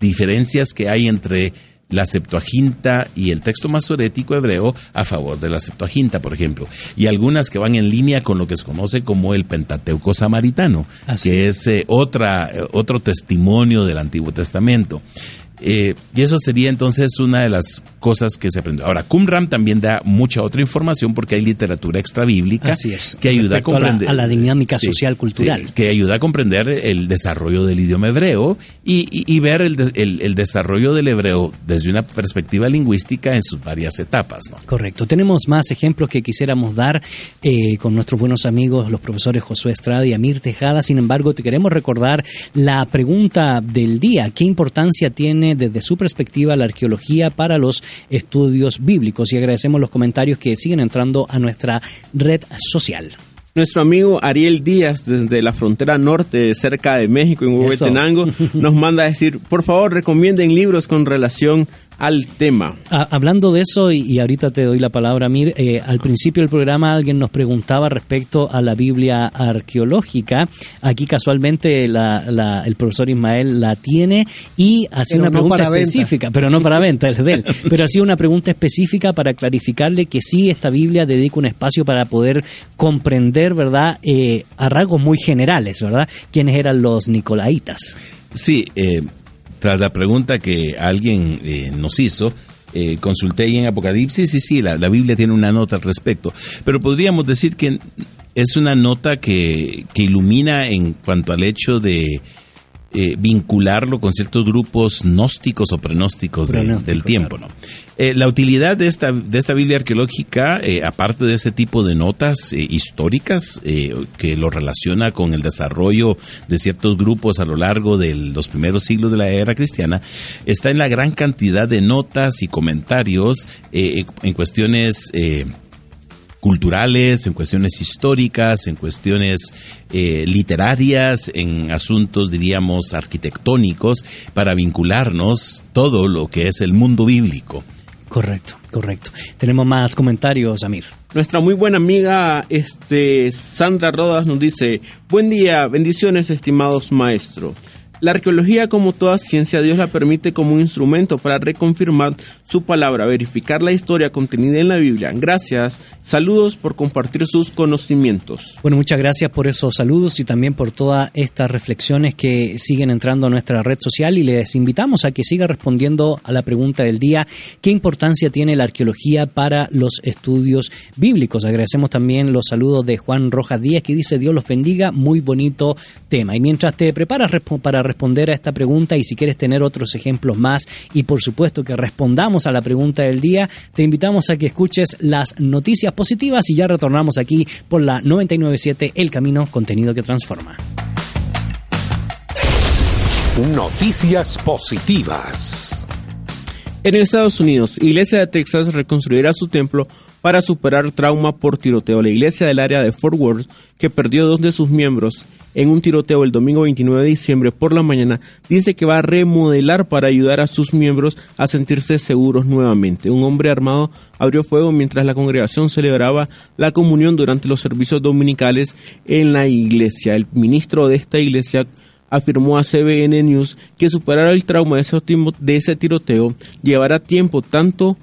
diferencias que hay entre la Septuaginta y el texto masorético hebreo a favor de la Septuaginta, por ejemplo, y algunas que van en línea con lo que se conoce como el Pentateuco samaritano, Así que es. es eh, otra, eh, otro testimonio del Antiguo Testamento. Eh, y eso sería entonces una de las cosas que se aprendió. Ahora, Qumran también da mucha otra información porque hay literatura extrabíblica es. que ayuda a Respecto a la- comprender a la dinámica Sí, social, cultural. sí, que ayuda a comprender el desarrollo del idioma hebreo y, y- y ver el- el desarrollo del hebreo desde una perspectiva lingüística en sus varias etapas. ¿no? Correcto. Tenemos más ejemplos que quisiéramos dar eh, con nuestros buenos amigos, los profesores Josué Estrada y Amir Tejada. Sin embargo, te queremos recordar la pregunta del día. ¿Qué importancia tiene desde su perspectiva la arqueología para los estudios bíblicos? Y agradecemos los comentarios que siguen entrando a nuestra red social. Nuestro amigo Ariel Díaz, desde la frontera norte, cerca de México, en. Huehuetenango, nos manda a decir, por favor, recomienden libros con relación al tema. Ah, hablando de eso, y, y ahorita te doy la palabra, Mir, eh, al principio del programa alguien nos preguntaba respecto a la Biblia arqueológica. Aquí casualmente la- la- el profesor Ismael la tiene y hacía una no pregunta venta. específica, pero no para venta, es de él. Pero hacía una pregunta específica para clarificarle que sí, esta Biblia dedica un espacio para poder comprender, ¿verdad?, eh, a rasgos muy generales, ¿verdad?, quiénes eran los nicolaitas. Sí, eh, tras la pregunta que alguien eh, nos hizo, eh, consulté ahí en Apocalipsis y sí, la, la Biblia tiene una nota al respecto, pero podríamos decir que es una nota que, que ilumina en cuanto al hecho de eh, vincularlo con ciertos grupos gnósticos o prenósticos de- del tiempo. claro. ¿no? Eh, la utilidad de esta, de esta Biblia arqueológica, eh, aparte de ese tipo de notas eh, históricas eh, que lo relaciona con el desarrollo de ciertos grupos a lo largo de los primeros siglos de la era cristiana, está en la gran cantidad de notas y comentarios eh, en cuestiones culturales, en cuestiones históricas, en cuestiones eh, literarias, en asuntos, diríamos, arquitectónicos, para vincularnos todo lo que es el mundo bíblico. Correcto, correcto. Tenemos más comentarios, Amir. Nuestra muy buena amiga este, Sandra Rodas nos dice, buen día, bendiciones estimados maestros. La arqueología, como toda ciencia, Dios la permite como un instrumento para reconfirmar su palabra, verificar la historia contenida en la Biblia. Gracias, saludos por compartir sus conocimientos. Bueno, muchas gracias por esos saludos y también por todas estas reflexiones que siguen entrando a nuestra red social y les invitamos a que siga respondiendo a la pregunta del día, ¿qué importancia tiene la arqueología para los estudios bíblicos? Agradecemos también los saludos de Juan Rojas Díaz que dice Dios los bendiga, muy bonito tema. Y mientras te preparas para responder a esta pregunta y si quieres tener otros ejemplos más y por supuesto que respondamos a la pregunta del día, te invitamos a que escuches las noticias positivas y ya retornamos aquí por la 997 El Camino, contenido que transforma. Noticias positivas. En Estados Unidos, Iglesia de Texas reconstruirá su templo para superar trauma por tiroteo. La iglesia del área de Fort Worth, que perdió dos de sus miembros en un tiroteo el domingo 29 de diciembre por la mañana, dice que va a remodelar para ayudar a sus miembros a sentirse seguros nuevamente. Un hombre armado abrió fuego mientras la congregación celebraba la comunión durante los servicios dominicales en la iglesia. El ministro de esta iglesia afirmó a CBN News que superar el trauma de ese, tiroteo llevará tiempo tanto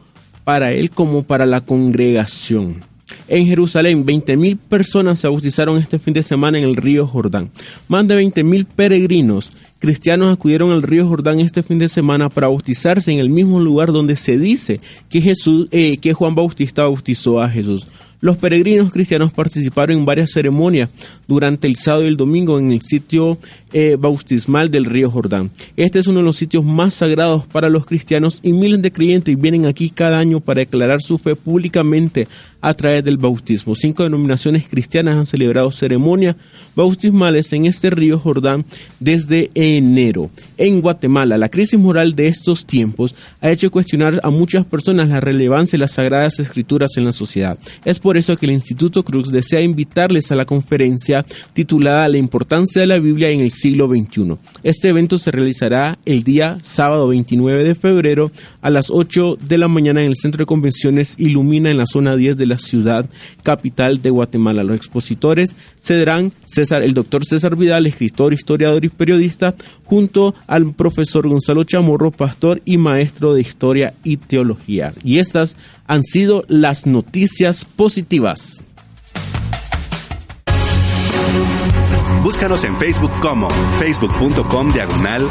para él como para la congregación. En Jerusalén, 20.000 personas se bautizaron este fin de semana en el río Jordán. Más de 20.000 peregrinos cristianos acudieron al río Jordán este fin de semana para bautizarse en el mismo lugar donde se dice que Jesús, eh, que Juan Bautista bautizó a Jesús. Los peregrinos cristianos participaron en varias ceremonias durante el sábado y el domingo en el sitio eh, bautismal del río Jordán. Este es uno de los sitios más sagrados para los cristianos y miles de creyentes vienen aquí cada año para declarar su fe públicamente a través del bautismo. Cinco denominaciones cristianas han celebrado ceremonias bautismales en este río Jordán desde enero. En Guatemala, la crisis moral de estos tiempos ha hecho cuestionar a muchas personas la relevancia de las sagradas escrituras en la sociedad. Es por eso que el Instituto Cruz desea invitarles a la conferencia titulada La importancia de la Biblia en el siglo XXI. Este evento se realizará el día sábado 29 de febrero a las 8 de la mañana en el Centro de Convenciones Ilumina en la zona 10 de ciudad capital de Guatemala. Los expositores serán César, el doctor César Vidal, escritor, historiador y periodista, junto al profesor Gonzalo Chamorro, pastor y maestro de historia y teología. Y estas han sido las noticias positivas. Búscanos en Facebook como facebook.com diagonal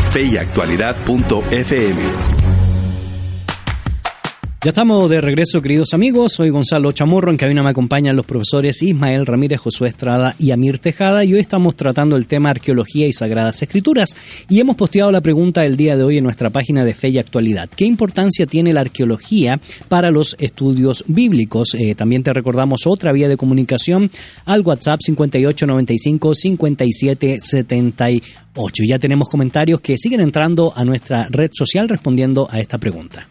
Ya estamos de regreso, queridos amigos. Soy Gonzalo Chamorro. En cabina me acompañan los profesores Ismael Ramírez, Josué Estrada y Amir Tejada. Y hoy estamos tratando el tema arqueología y sagradas escrituras. Y hemos posteado la pregunta del día de hoy en nuestra página de Fe y Actualidad. ¿Qué importancia tiene la arqueología para los estudios bíblicos? Eh, también te recordamos otra vía de comunicación al WhatsApp 5895 5778. Ya tenemos comentarios que siguen entrando a nuestra red social respondiendo a esta pregunta.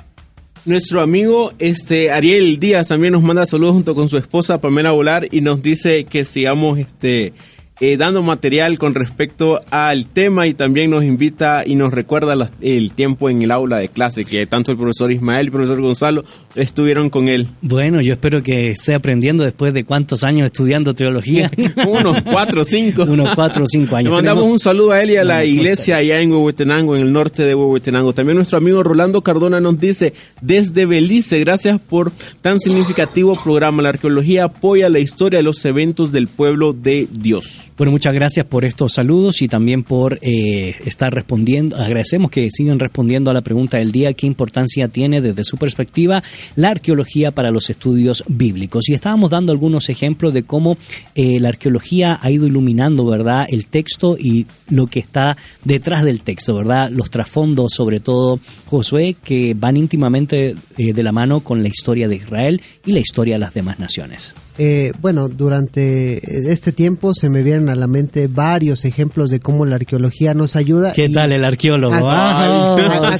Nuestro amigo este Ariel Díaz también nos manda saludos junto con su esposa Pamela Volar y nos dice que sigamos este eh, dando material con respecto al tema y también nos invita y nos recuerda el tiempo en el aula de clase que tanto el profesor Ismael y el profesor Gonzalo estuvieron con él. Bueno, yo espero que esté aprendiendo después de cuántos años estudiando teología. Unos cuatro o cinco. Unos cuatro o cinco años. Le mandamos un saludo a él y a la iglesia allá en Huehuetenango, en el norte de Huehuetenango. También nuestro amigo Rolando Cardona nos dice, desde Belice, gracias por tan significativo programa. La arqueología apoya la historia de los eventos del pueblo de Dios. Bueno, muchas gracias por estos saludos y también por eh, estar respondiendo. Agradecemos que sigan respondiendo a la pregunta del día, qué importancia tiene desde su perspectiva la arqueología para los estudios bíblicos. Y estábamos dando algunos ejemplos de cómo eh, la arqueología ha ido iluminando, ¿verdad?, el texto y lo que está detrás del texto, ¿verdad? Los trasfondos, sobre todo, Josué, que van íntimamente eh, de la mano con la historia de Israel y la historia de las demás naciones. Eh, bueno, durante este tiempo se me vienen a la mente varios ejemplos de cómo la arqueología nos ayuda. ¿Qué tal el arqueólogo? Ah,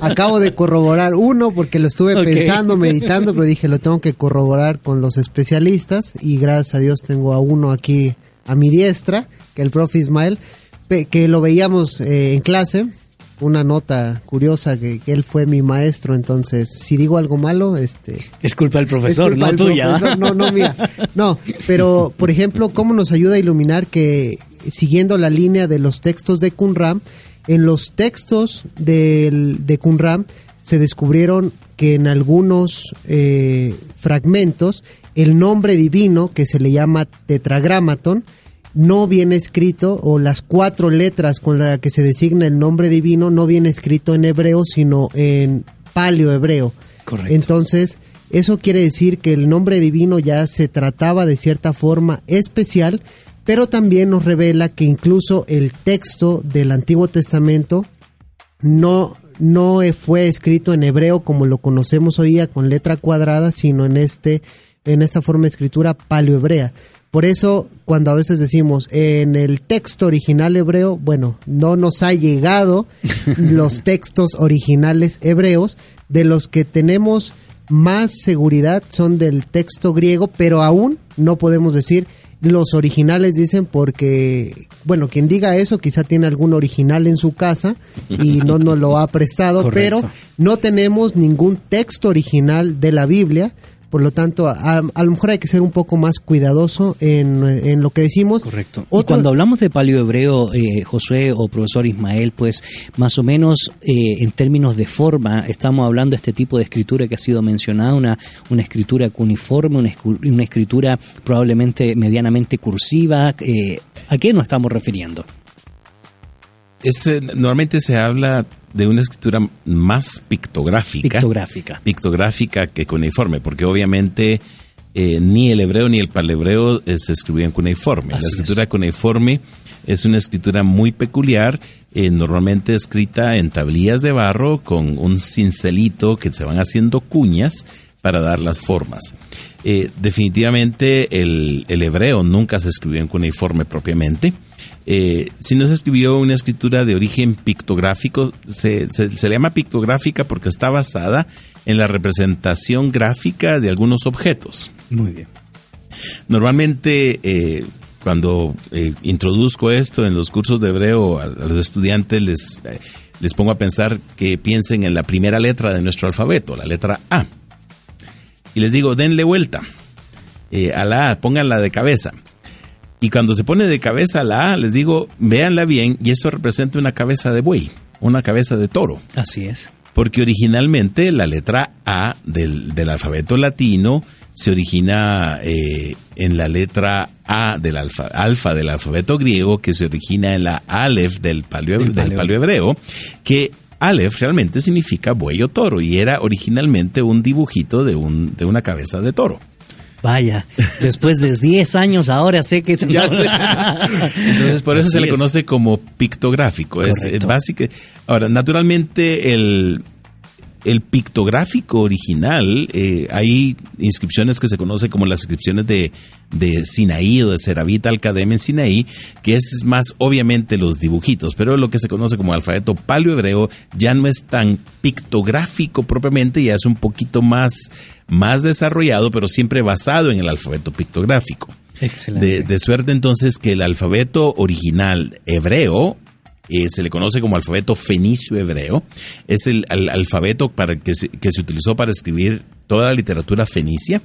acabo, de corroborar uno porque lo estuve pensando, meditando, pero dije lo tengo que corroborar con los especialistas y gracias a Dios tengo a uno aquí a mi diestra, que el profe Ismael, que lo veíamos eh, en clase una nota curiosa que, él fue mi maestro, entonces si digo algo malo, este es culpa del profesor, no tuya. no, no mía. No, pero por ejemplo, cómo nos ayuda a iluminar que siguiendo la línea de los textos de Qumran, en los textos del, de Qumran se descubrieron que en algunos eh, fragmentos el nombre divino que se le llama tetragramaton no viene escrito, o las cuatro letras con las que se designa el nombre divino, no viene escrito en hebreo, sino en paleo hebreo. Correcto. Entonces, eso quiere decir que el nombre divino ya se trataba de cierta forma especial, pero también nos revela que incluso el texto del Antiguo Testamento no, no fue escrito en hebreo como lo conocemos hoy día con letra cuadrada, sino en este en esta forma de escritura paleohebrea. Por eso, cuando a veces decimos en el texto original hebreo, bueno, no nos ha llegado los textos originales hebreos, de los que tenemos más seguridad son del texto griego, pero aún no podemos decir los originales dicen porque, bueno, quien diga eso quizá tiene algún original en su casa y no nos lo ha prestado, pero no tenemos ningún texto original de la Biblia Por lo tanto, a, a lo mejor hay que ser un poco más cuidadoso en, en lo que decimos. Correcto. Y cuando hablamos de paleohebreo, eh, Josué o profesor Ismael, pues más o menos eh, en términos de forma, estamos hablando de este tipo de escritura que ha sido mencionada, una, una escritura cuneiforme, una, una escritura probablemente medianamente cursiva. eh, ¿A qué nos estamos refiriendo? Es, normalmente se habla de una escritura más pictográfica. Pictográfica. pictográfica que cuneiforme, porque obviamente eh, ni el hebreo ni el palhebreo eh, se escribían cuneiforme. Así la escritura es. cuneiforme es una escritura muy peculiar, eh, normalmente escrita en tablillas de barro con un cincelito que se van haciendo cuñas para dar las formas. Eh, definitivamente el, el hebreo nunca se escribió en cuneiforme propiamente. Eh, si no se escribió una escritura de origen pictográfico, se, se- se le llama pictográfica porque está basada en la representación gráfica de algunos objetos. Muy bien. Normalmente, eh, cuando eh, introduzco esto en los cursos de hebreo a, a los estudiantes, les, les pongo a pensar que piensen en la primera letra de nuestro alfabeto, la letra A. Y les digo, denle vuelta a la A, pónganla de cabeza. Y cuando se pone de cabeza la A, les digo, véanla bien, y eso representa una cabeza de buey, una cabeza de toro. Así es. Porque originalmente la letra A del, del alfabeto latino se origina eh, en la letra A del alfa, alfa del alfabeto griego, que se origina en la Aleph del paleo, Del del paleo. paleohebreo, que Aleph realmente significa buey o toro y era originalmente un dibujito de, un, de una cabeza de toro. Vaya, después de 10 años ahora sé que... Entonces, por eso Así se le es. conoce como pictográfico. Es, Correcto. es básico. Ahora, naturalmente, el, el pictográfico original, eh, hay inscripciones que se conocen como las inscripciones de, de Sinaí o de Ceravita Al-Kadem en Sinaí, que es más obviamente los dibujitos, pero lo que se conoce como alfabeto paleohebreo ya no es tan pictográfico propiamente, ya es un poquito más, más desarrollado, pero siempre basado en el alfabeto pictográfico. Excelente. De, de suerte entonces que el alfabeto original hebreo eh, se le conoce como alfabeto fenicio hebreo. Es el, al- alfabeto para que, se, que se utilizó para escribir toda la literatura fenicia.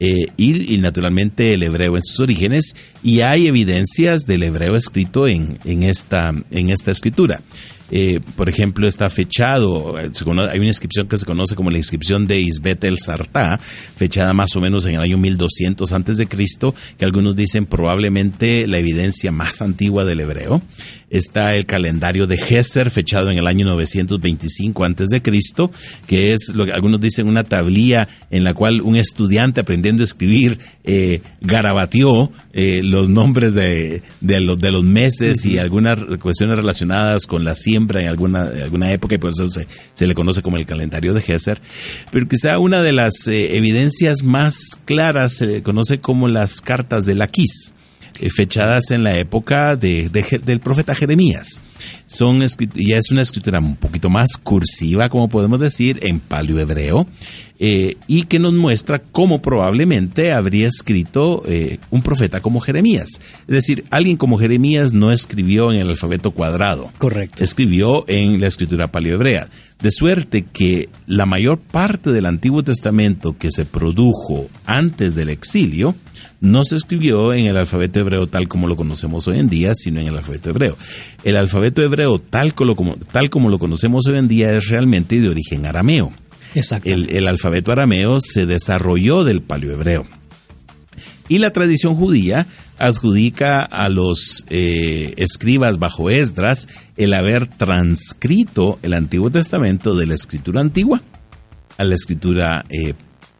eh, y, y naturalmente el hebreo en sus orígenes. Y hay evidencias del hebreo escrito en, en, esta, en esta escritura. Eh, por ejemplo, está fechado, hay una inscripción que se conoce como la inscripción de Isbet el Sartá, fechada más o menos en el año 1200 antes de Cristo, que algunos dicen probablemente la evidencia más antigua del hebreo. Está el calendario de Geser, fechado en el año 925 antes de Cristo, que es lo que algunos dicen una tablilla en la cual un estudiante aprendiendo a escribir eh, garabateó eh, los nombres de, de, los, de los meses y algunas cuestiones relacionadas con la siembra en alguna, alguna época y por eso se, se le conoce como el calendario de Geser. Pero quizá una de las eh, evidencias más claras se le conoce como las cartas de Laquís eh, fechadas en la época de, del profeta Jeremías. Son ya es una escritura un poquito más cursiva, como podemos decir, en paleohebreo, eh, y que nos muestra cómo probablemente habría escrito eh, un profeta como Jeremías. Es decir, alguien como Jeremías no escribió en el alfabeto cuadrado. Correcto. Escribió en la escritura paleohebrea. De suerte que la mayor parte del Antiguo Testamento que se produjo antes del exilio no se escribió en el alfabeto hebreo tal como lo conocemos hoy en día, sino en el alfabeto hebreo. El alfabeto hebreo tal como, como- tal como lo conocemos hoy en día es realmente de origen arameo. Exacto. El, el alfabeto arameo se desarrolló del paleohebreo. Y la tradición judía adjudica a los eh, escribas bajo Esdras el haber transcrito el Antiguo Testamento de la escritura antigua a la escritura eh,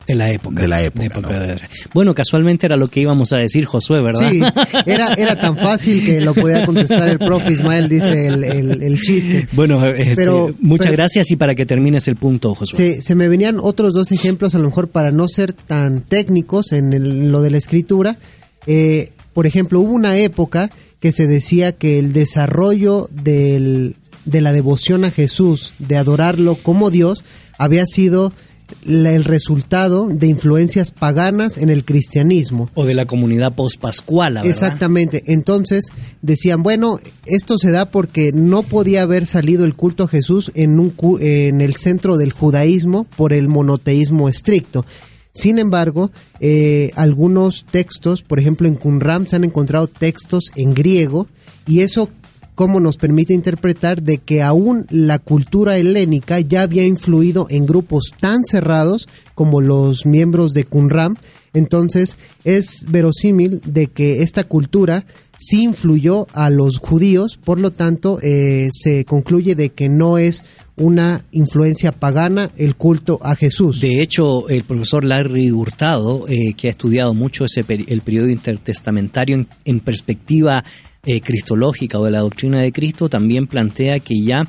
de la época. de la época, ¿no? de- Bueno, casualmente era lo que íbamos a decir, Josué, ¿verdad? Sí, era, era tan fácil que lo podía contestar el profe Ismael, dice el, el- el chiste. Bueno, este, Pero- muchas pero- gracias y para que termines el punto, Josué. Se, se me venían otros dos ejemplos, a lo mejor para no ser tan técnicos en el- lo de la escritura. Eh, por ejemplo, hubo una época que se decía que el desarrollo del- de la devoción a Jesús, de adorarlo como Dios, había sido la- el resultado de influencias paganas en el cristianismo. O de la comunidad pospascuala, ¿verdad? Exactamente. Entonces decían, bueno, esto se da porque no podía haber salido el culto a Jesús en, un, en el centro del judaísmo por el monoteísmo estricto. Sin embargo, eh, algunos textos, por ejemplo en Qumran se han encontrado textos en griego y eso como nos permite interpretar de que aún la cultura helénica ya había influido en grupos tan cerrados como los miembros de Qumran. Entonces es verosímil de que esta cultura sí influyó a los judíos, por lo tanto eh, se concluye de que no es una influencia pagana el culto a Jesús. De hecho, el profesor Larry Hurtado, eh, que ha estudiado mucho ese el periodo intertestamentario en, perspectiva eh, cristológica o de la doctrina de Cristo, también plantea que ya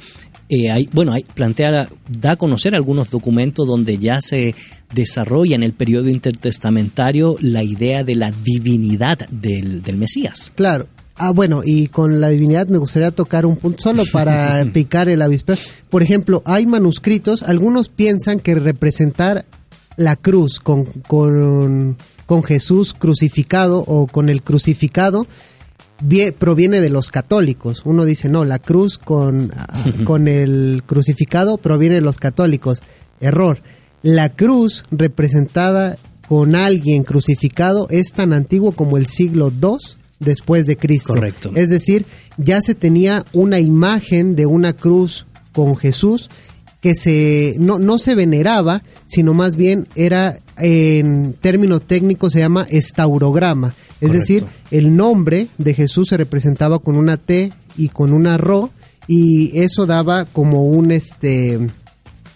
eh, hay, bueno, hay, plantea, da a conocer algunos documentos donde ya se desarrolla en el periodo intertestamentario la idea de la divinidad del, del Mesías. Claro, Ah, bueno, y con la divinidad me gustaría tocar un punto solo para picar el avispero. Por ejemplo, hay manuscritos, algunos piensan que representar la cruz con, con, con Jesús crucificado o con el crucificado proviene de los católicos. Uno dice, no, la cruz con, con el crucificado proviene de los católicos. Error. La cruz representada con alguien crucificado es tan antiguo como el siglo II después de Cristo. Correcto. Es decir, ya se tenía una imagen de una cruz con Jesús que se no, no se veneraba, sino más bien era en términos técnicos se llama estaurograma, es decir, el nombre de Jesús se representaba con una T y con una Ro y eso daba como un este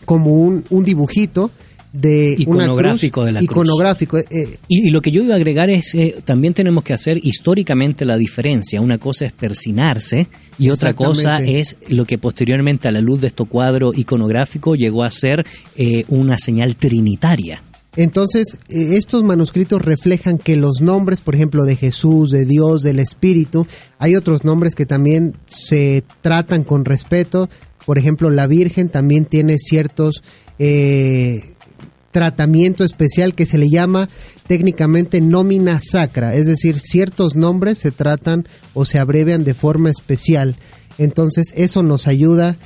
como un, un dibujito de iconográfico de la iconográfico cruz. Eh, y, lo que yo iba a agregar es eh, también tenemos que hacer históricamente la diferencia. Una cosa es persinarse y otra cosa es lo que posteriormente a la luz de este cuadro iconográfico llegó a ser eh, una señal trinitaria entonces, estos manuscritos reflejan que los nombres, por ejemplo, de Jesús, de Dios, del Espíritu, hay otros nombres que también se tratan con respeto. Por ejemplo, la Virgen también tiene ciertos eh, tratamiento especial que se le llama técnicamente nómina sacra, es decir, ciertos nombres se tratan o se abrevian de forma especial. Entonces eso nos ayuda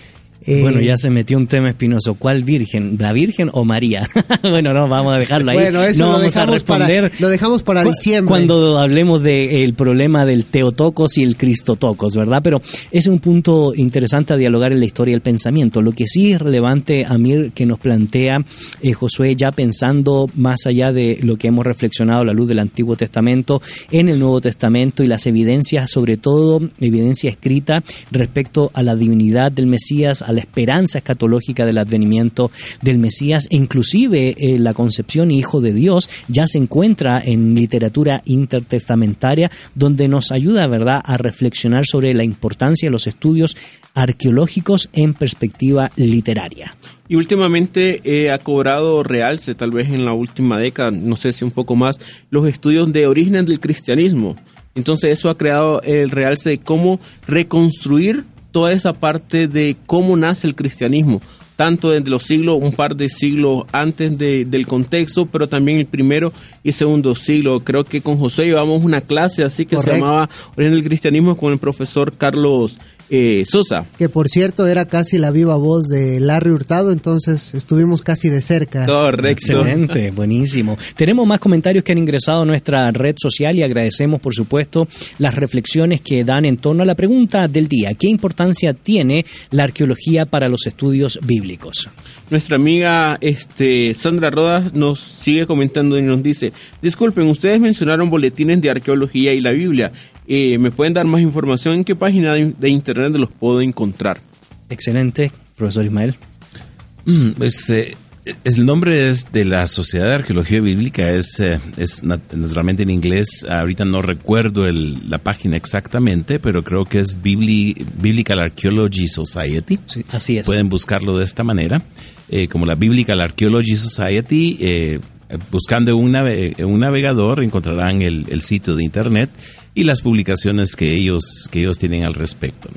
eh, bueno, ya se metió un tema espinoso. ¿Cuál virgen? ¿La Virgen o María? bueno, no, vamos a dejarlo ahí. Bueno, eso lo, dejamos para, lo dejamos para diciembre. Cuando hablemos del problema del Teotocos y el Cristotocos, ¿verdad? Pero es un punto interesante a dialogar en la historia del pensamiento. Lo que sí es relevante, a mí que nos plantea eh, Josué, ya pensando más allá de lo que hemos reflexionado a la luz del Antiguo Testamento, en el Nuevo Testamento y las evidencias, sobre todo evidencia escrita respecto a la divinidad del Mesías, a la esperanza escatológica del advenimiento del Mesías inclusive eh, la concepción hijo de Dios ya se encuentra en literatura intertestamentaria donde nos ayuda, ¿verdad?, a reflexionar sobre la importancia de los estudios arqueológicos en perspectiva literaria. Y últimamente ha cobrado realce, tal vez en la última década, no sé si un poco más, los estudios de origen del cristianismo. Entonces eso ha creado el realce de cómo reconstruir toda esa parte de cómo nace el cristianismo, tanto desde los siglos, un par de siglos antes del contexto, pero también el primero y segundo siglo. Creo que con José llevamos una clase así que se llamaba Origen del Cristianismo con el profesor Carlos eh, Sosa. Que por cierto era casi la viva voz de Larry Hurtado, entonces estuvimos casi de cerca. Correcto. Excelente, buenísimo. Tenemos más comentarios que han ingresado a nuestra red social y agradecemos por supuesto las reflexiones que dan en torno a la pregunta del día. ¿Qué importancia tiene la arqueología para los estudios bíblicos? Nuestra amiga este, Sandra Rodas nos sigue comentando y nos dice, disculpen, ustedes mencionaron boletines de arqueología y la Biblia. Eh, ¿Me pueden dar más información en qué página de, internet los puedo encontrar? Excelente, profesor Ismael. Mm, pues, eh, el nombre es de la Sociedad de Arqueología Bíblica, es, eh, es naturalmente en inglés, ahorita no recuerdo la página exactamente, pero creo que es Biblical Archaeology Society. así es. Pueden buscarlo de esta manera, como la Biblical Archaeology Society, buscando un, un navegador encontrarán el, el sitio de internet y las publicaciones que ellos, que ellos tienen al respecto.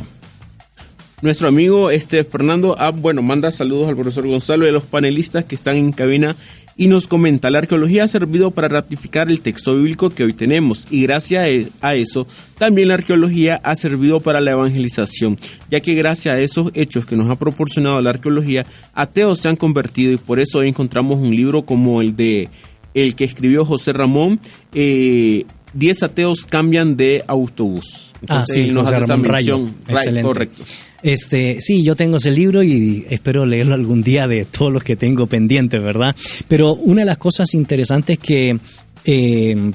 Nuestro amigo este Fernando ah, bueno, manda saludos al profesor Gonzalo y a los panelistas que están en cabina y nos comenta, la arqueología ha servido para ratificar el texto bíblico que hoy tenemos y gracias e, a eso también la arqueología ha servido para la evangelización, ya que gracias a esos hechos que nos ha proporcionado la arqueología, ateos se han convertido y por eso hoy encontramos un libro como el de el que escribió José Ramón, eh, 10 ateos cambian de autobús. ah, Entonces, sí, él nos hace esa Rayo. mención. Right, Excelente. correcto. Este, sí, yo tengo ese libro y espero leerlo algún día de todos los que tengo pendientes, ¿verdad? Pero una de las cosas interesantes que eh,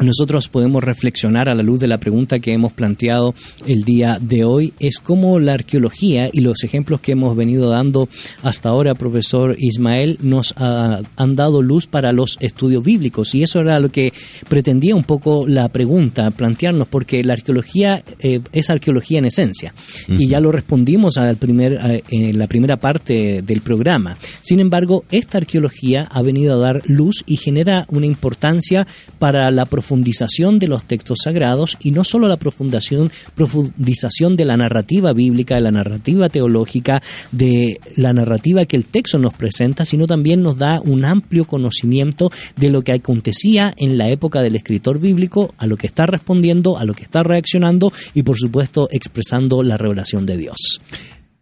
nosotros podemos reflexionar a la luz de la pregunta que hemos planteado el día de hoy es cómo la arqueología y los ejemplos que hemos venido dando hasta ahora, profesor Ismael, nos ah, han dado luz para los estudios bíblicos. Y eso era lo que pretendía un poco la pregunta, plantearnos, porque la arqueología eh, es arqueología en esencia. Y ya lo respondimos al primer, a- en la primera parte del programa. Sin embargo, esta arqueología ha venido a dar luz y genera una importancia para la profundización de los textos sagrados y no solo la profundación, profundización de la narrativa bíblica, de la narrativa teológica, de la narrativa que el texto nos presenta, sino también nos da un amplio conocimiento de lo que acontecía en la época del escritor bíblico, a lo que está respondiendo, a lo que está reaccionando y por supuesto expresando la revelación de Dios.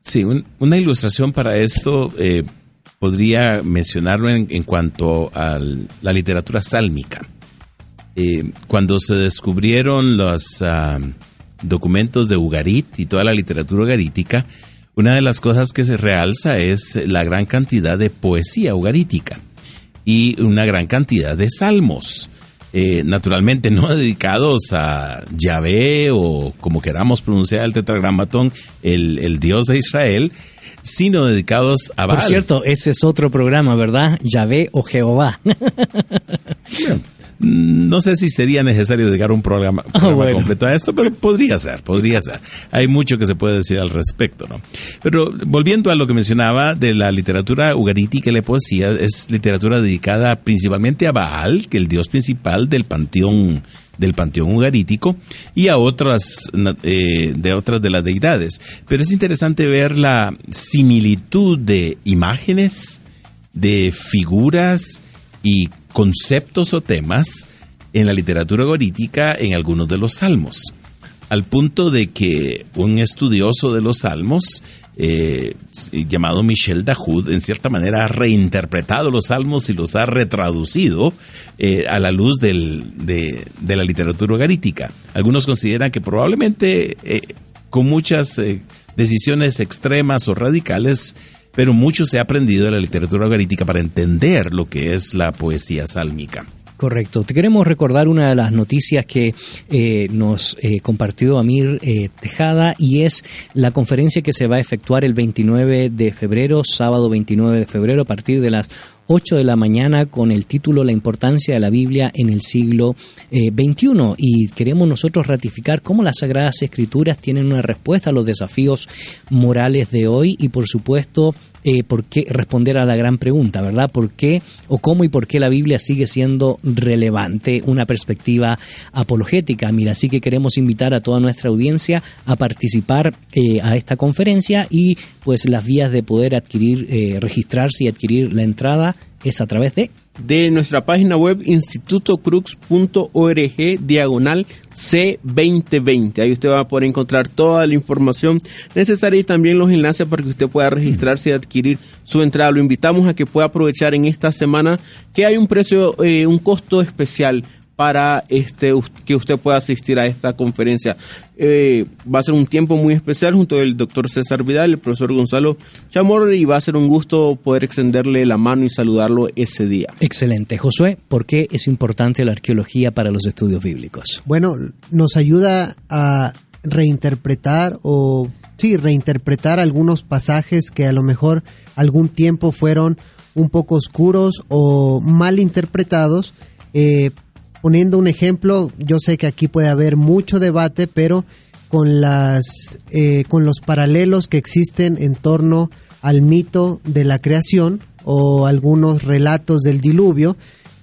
Sí, un- una ilustración para esto eh, podría mencionarlo en, en cuanto a la literatura sálmica. Eh, cuando se descubrieron los ah, documentos de Ugarit y toda la literatura ugarítica, una de las cosas que se realza es la gran cantidad de poesía ugarítica y una gran cantidad de salmos. Eh, naturalmente no dedicados a Yahvé o como queramos pronunciar el tetragramatón, el, el Dios de Israel, sino dedicados a Por Baal. cierto, ese es otro programa, ¿verdad? Yahvé o Jehová. Bueno, no sé si sería necesario dedicar un programa, programa bueno. completo a esto, pero podría ser, podría ser. Hay mucho que se puede decir al respecto, ¿no? Pero volviendo a lo que mencionaba de la literatura ugarítica y la poesía, es literatura dedicada principalmente a Baal, que el dios principal del panteón del panteón ugarítico y a otras eh, de otras de las deidades. Pero es interesante ver la similitud de imágenes, de figuras y conceptos o temas en la literatura gorítica en algunos de los salmos, al punto de que un estudioso de los salmos, eh, llamado Michel Dahoud, en cierta manera ha reinterpretado los salmos y los ha retraducido eh, a la luz de, la literatura garítica. Algunos consideran que probablemente eh, con muchas decisiones extremas o radicales, pero mucho se ha aprendido de la literatura garítica para entender lo que es la poesía sálmica. Correcto. Te queremos recordar una de las noticias que eh, nos eh, compartió Amir eh, Tejada y es la conferencia que se va a efectuar el 29 de febrero, sábado 29 de febrero, a partir de las 8 de la mañana con el título La importancia de la Biblia en el siglo eh, XXI. Y queremos nosotros ratificar cómo las Sagradas Escrituras tienen una respuesta a los desafíos morales de hoy y por supuesto eh, por qué responder a la gran pregunta, ¿verdad? ¿Por qué o cómo y por qué la Biblia sigue siendo relevante una perspectiva apologética? Mira, así que queremos invitar a toda nuestra audiencia a participar eh, a esta conferencia y pues las vías de poder adquirir, eh, registrarse y adquirir la entrada es a través de de nuestra página web institutocrux.org diagonal C2020. Ahí usted va a poder encontrar toda la información necesaria y también los enlaces para que usted pueda registrarse y adquirir su entrada. Lo invitamos a que pueda aprovechar en esta semana que hay un precio, eh, un costo especial para este que usted pueda asistir a esta conferencia. Eh, va a ser un tiempo muy especial junto al doctor César Vidal, el profesor Gonzalo Chamorro y va a ser un gusto poder extenderle la mano y saludarlo ese día. Excelente. Josué, ¿por qué es importante la arqueología para los estudios bíblicos? Bueno, nos ayuda a reinterpretar o sí, reinterpretar algunos pasajes que a lo mejor algún tiempo fueron un poco oscuros o mal interpretados. Eh, poniendo un ejemplo, yo sé que aquí puede haber mucho debate, pero con las eh, con los paralelos que existen en torno al mito de la creación o algunos relatos del diluvio,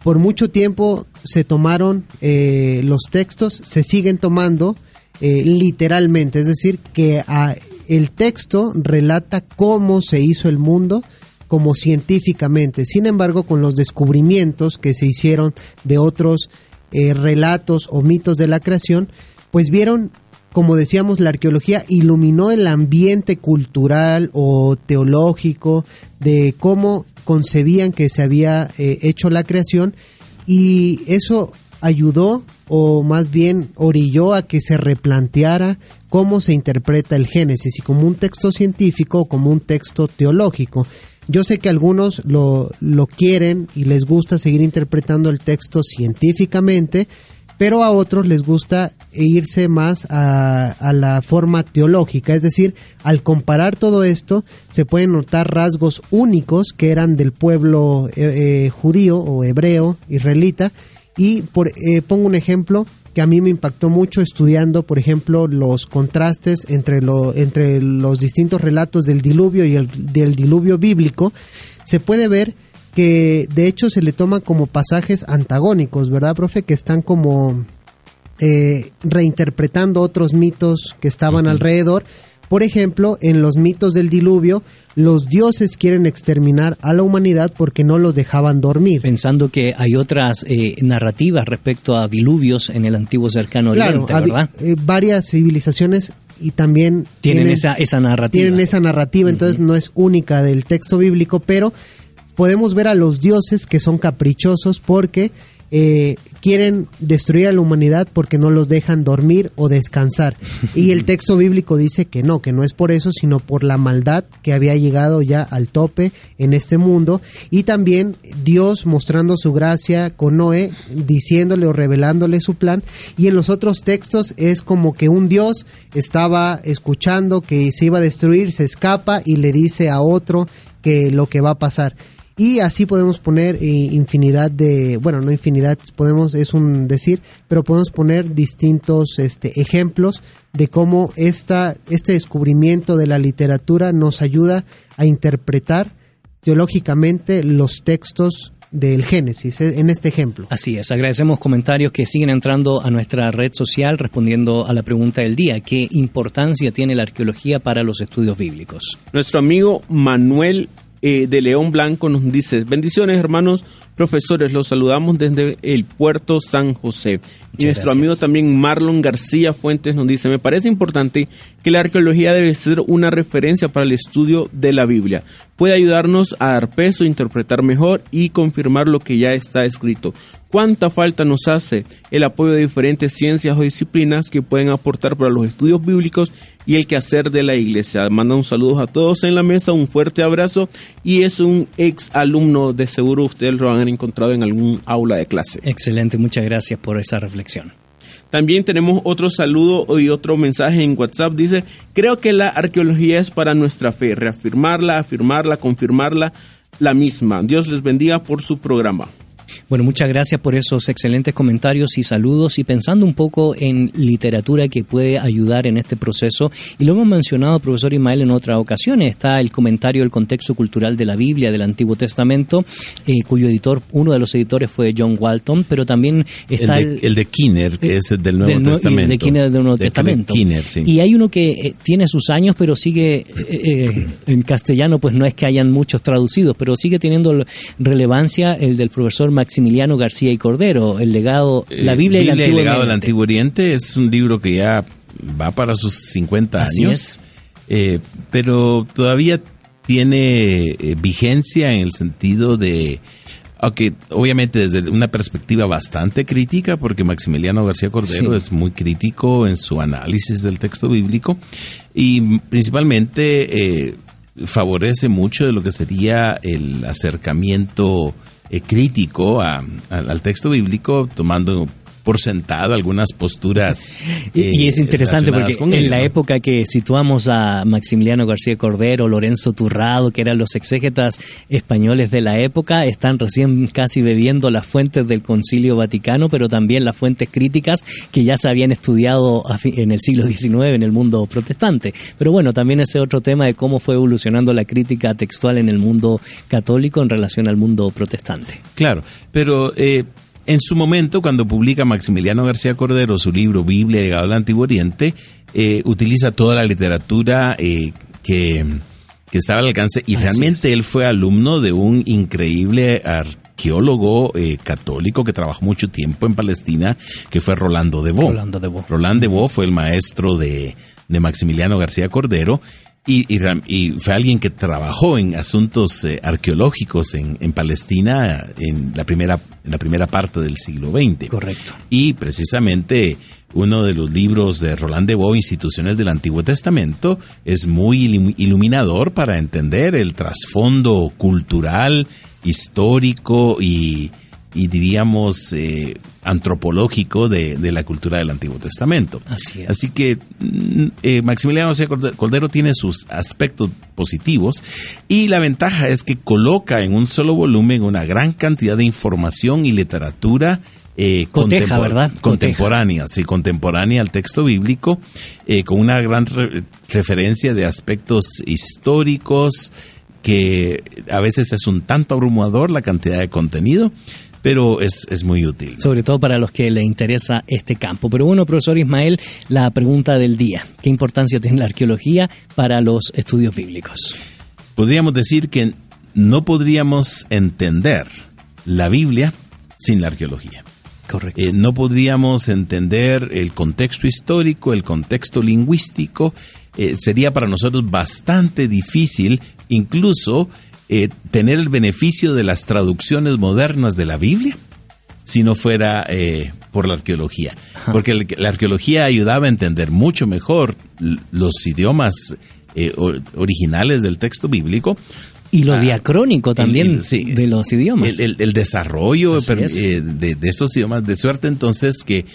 por mucho tiempo se tomaron eh, los textos, se siguen tomando eh, literalmente, es decir, que ah, el texto relata cómo se hizo el mundo como científicamente. Sin embargo, con los descubrimientos que se hicieron de otros eh, relatos o mitos de la creación, pues vieron, como decíamos, la arqueología iluminó el ambiente cultural o teológico de cómo concebían que se había eh, hecho la creación y eso ayudó o más bien orilló a que se replanteara cómo se interpreta el Génesis, y como un texto científico o como un texto teológico. Yo sé que algunos lo, lo quieren y les gusta seguir interpretando el texto científicamente, pero a otros les gusta irse más a, la forma teológica, es decir, al comparar todo esto se pueden notar rasgos únicos que eran del pueblo eh, eh, judío o hebreo, israelita, y por, eh, pongo un ejemplo que a mí me impactó mucho estudiando, por ejemplo, los contrastes entre, lo, entre los distintos relatos del diluvio y el del diluvio bíblico, se puede ver que de hecho se le toman como pasajes antagónicos, ¿verdad, profe? Que están como eh, reinterpretando otros mitos que estaban alrededor. Por ejemplo, en los mitos del diluvio, los dioses quieren exterminar a la humanidad porque no los dejaban dormir. Pensando que hay otras eh, narrativas respecto a diluvios en el antiguo cercano oriente, ¿verdad? Eh, varias civilizaciones y también tienen, esa, esa narrativa. Tienen esa narrativa, entonces no es única del texto bíblico, pero podemos ver a los dioses que son caprichosos porque eh, quieren destruir a la humanidad porque no los dejan dormir o descansar. Y el texto bíblico dice que no, que no es por eso, sino por la maldad que había llegado ya al tope en este mundo. Y también Dios mostrando su gracia con Noé, diciéndole o revelándole su plan. Y en los otros textos es como que un Dios estaba escuchando que se iba a destruir, se escapa y le dice a otro que lo que va a pasar. Y así podemos poner eh, infinidad de, bueno, no infinidad, podemos, es un decir, pero podemos poner distintos este, ejemplos de cómo esta, este descubrimiento de la literatura nos ayuda a interpretar teológicamente los textos del Génesis, eh, en este ejemplo. Así es, agradecemos comentarios que siguen entrando a nuestra red social respondiendo a la pregunta del día, ¿qué importancia tiene la arqueología para los estudios bíblicos? Nuestro amigo Manuel eh, de León Blanco nos dice, bendiciones hermanos profesores, los saludamos desde el puerto San José. y nuestro amigo también Marlon García Fuentes nos dice, me parece importante que la arqueología debe ser una referencia para el estudio de la Biblia. Puede ayudarnos a dar peso, interpretar mejor y confirmar lo que ya está escrito cuánta falta nos hace el apoyo de diferentes ciencias o disciplinas que pueden aportar para los estudios bíblicos y el quehacer de la iglesia. Manda un saludo a todos en la mesa, un fuerte abrazo y es un ex alumno, de seguro ustedes lo han encontrado en algún aula de clase. Excelente, muchas gracias por esa reflexión. También tenemos otro saludo y otro mensaje en WhatsApp. Dice, creo que la arqueología es para nuestra fe, reafirmarla, afirmarla, confirmarla, la misma. Dios les bendiga por su programa. Bueno, muchas gracias por esos excelentes comentarios y saludos y pensando un poco en literatura que puede ayudar en este proceso. Y lo hemos mencionado, profesor Ismael, en otras ocasiones. Está el comentario del contexto cultural de la Biblia, del Antiguo Testamento, eh, cuyo editor, uno de los editores fue John Walton, pero también está el de, el, de Kinner, que es del Nuevo Testamento. El de Kinner del Nuevo Testamento. Y hay uno que eh, tiene sus años, pero sigue eh, en castellano, pues no es que hayan muchos traducidos, pero sigue teniendo relevancia el del profesor Maximiliano García y Cordero, el legado, la eh, Biblia, y, el legado del Antiguo Oriente es un libro que ya va para sus 50 años, eh, pero todavía tiene eh, vigencia en el sentido de, aunque obviamente desde una perspectiva bastante crítica, porque Maximiliano García Cordero es muy crítico en su análisis del texto bíblico y principalmente favorece mucho de lo que sería el acercamiento eh, crítico al texto bíblico, tomando por sentado algunas posturas. y es eh, interesante porque en la época que situamos a Maximiliano García Cordero, Lorenzo Turrado, que eran los exégetas españoles de la época, están recién casi bebiendo las fuentes del Concilio Vaticano, pero también las fuentes críticas que ya se habían estudiado en el siglo XIX en el mundo protestante. Pero bueno, también ese otro tema de cómo fue evolucionando la crítica textual en el mundo católico en relación al mundo protestante. Claro, pero eh, en su momento, cuando publica Maximiliano García Cordero su libro Biblia llegado al Antiguo Oriente, eh, utiliza toda la literatura eh, que, que, estaba al alcance y realmente él fue alumno de un increíble arqueólogo eh, católico que trabajó mucho tiempo en Palestina, que fue Rolando de Bo. Rolando de Bo. Roland de Bo fue el maestro de, de Maximiliano García Cordero Y, y, fue alguien que trabajó en asuntos eh, arqueológicos en, en, Palestina en la, primera, en la primera parte del siglo XX. Correcto. Y precisamente uno de los libros de Roland de Bo, Instituciones del Antiguo Testamento, es muy iluminador para entender el trasfondo cultural, histórico y, y diríamos eh, antropológico de, de, la cultura del Antiguo Testamento. Así, es. Así que mm, eh, Maximiliano José Cordero tiene sus aspectos positivos y la ventaja es que coloca en un solo volumen una gran cantidad de información y literatura eh, Coteja, ¿verdad? contemporánea, sí, contemporánea al texto bíblico, eh, con una gran re referencia de aspectos históricos, que a veces es un tanto abrumador la cantidad de contenido, pero es, es, muy útil. Sobre todo para los que le interesa este campo. Pero bueno, profesor Ismael, la pregunta del día. ¿Qué importancia tiene la arqueología para los estudios bíblicos? Podríamos decir que no podríamos entender la Biblia sin la arqueología. Correcto. Eh, no podríamos entender el contexto histórico, el contexto lingüístico. Eh, sería para nosotros bastante difícil incluso eh, tener el beneficio de las traducciones modernas de la Biblia si no fuera eh, por la arqueología. Porque la arqueología ayudaba a entender mucho mejor los idiomas eh, originales del texto bíblico. Y lo ah, diacrónico también el, el, sí, de los idiomas. El, el desarrollo eh, de, de, estos idiomas, de suerte entonces que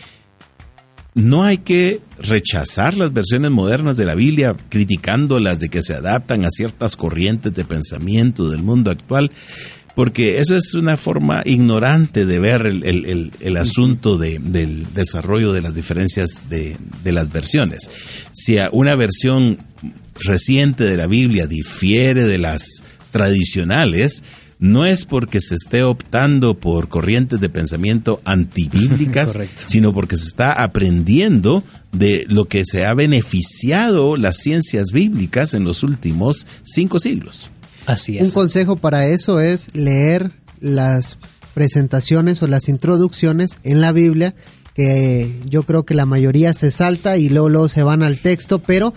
no hay que rechazar las versiones modernas de la Biblia, criticándolas de que se adaptan a ciertas corrientes de pensamiento del mundo actual, porque eso es una forma ignorante de ver el, el, el, el asunto de, del desarrollo de las diferencias de, de las versiones. Si una versión reciente de la Biblia difiere de las tradicionales, no es porque se esté optando por corrientes de pensamiento antibíblicas, sino porque se está aprendiendo de lo que se ha beneficiado las ciencias bíblicas en los últimos cinco siglos. Así es. Un consejo para eso es leer las presentaciones o las introducciones en la Biblia, que yo creo que la mayoría se salta y luego, luego se van al texto, pero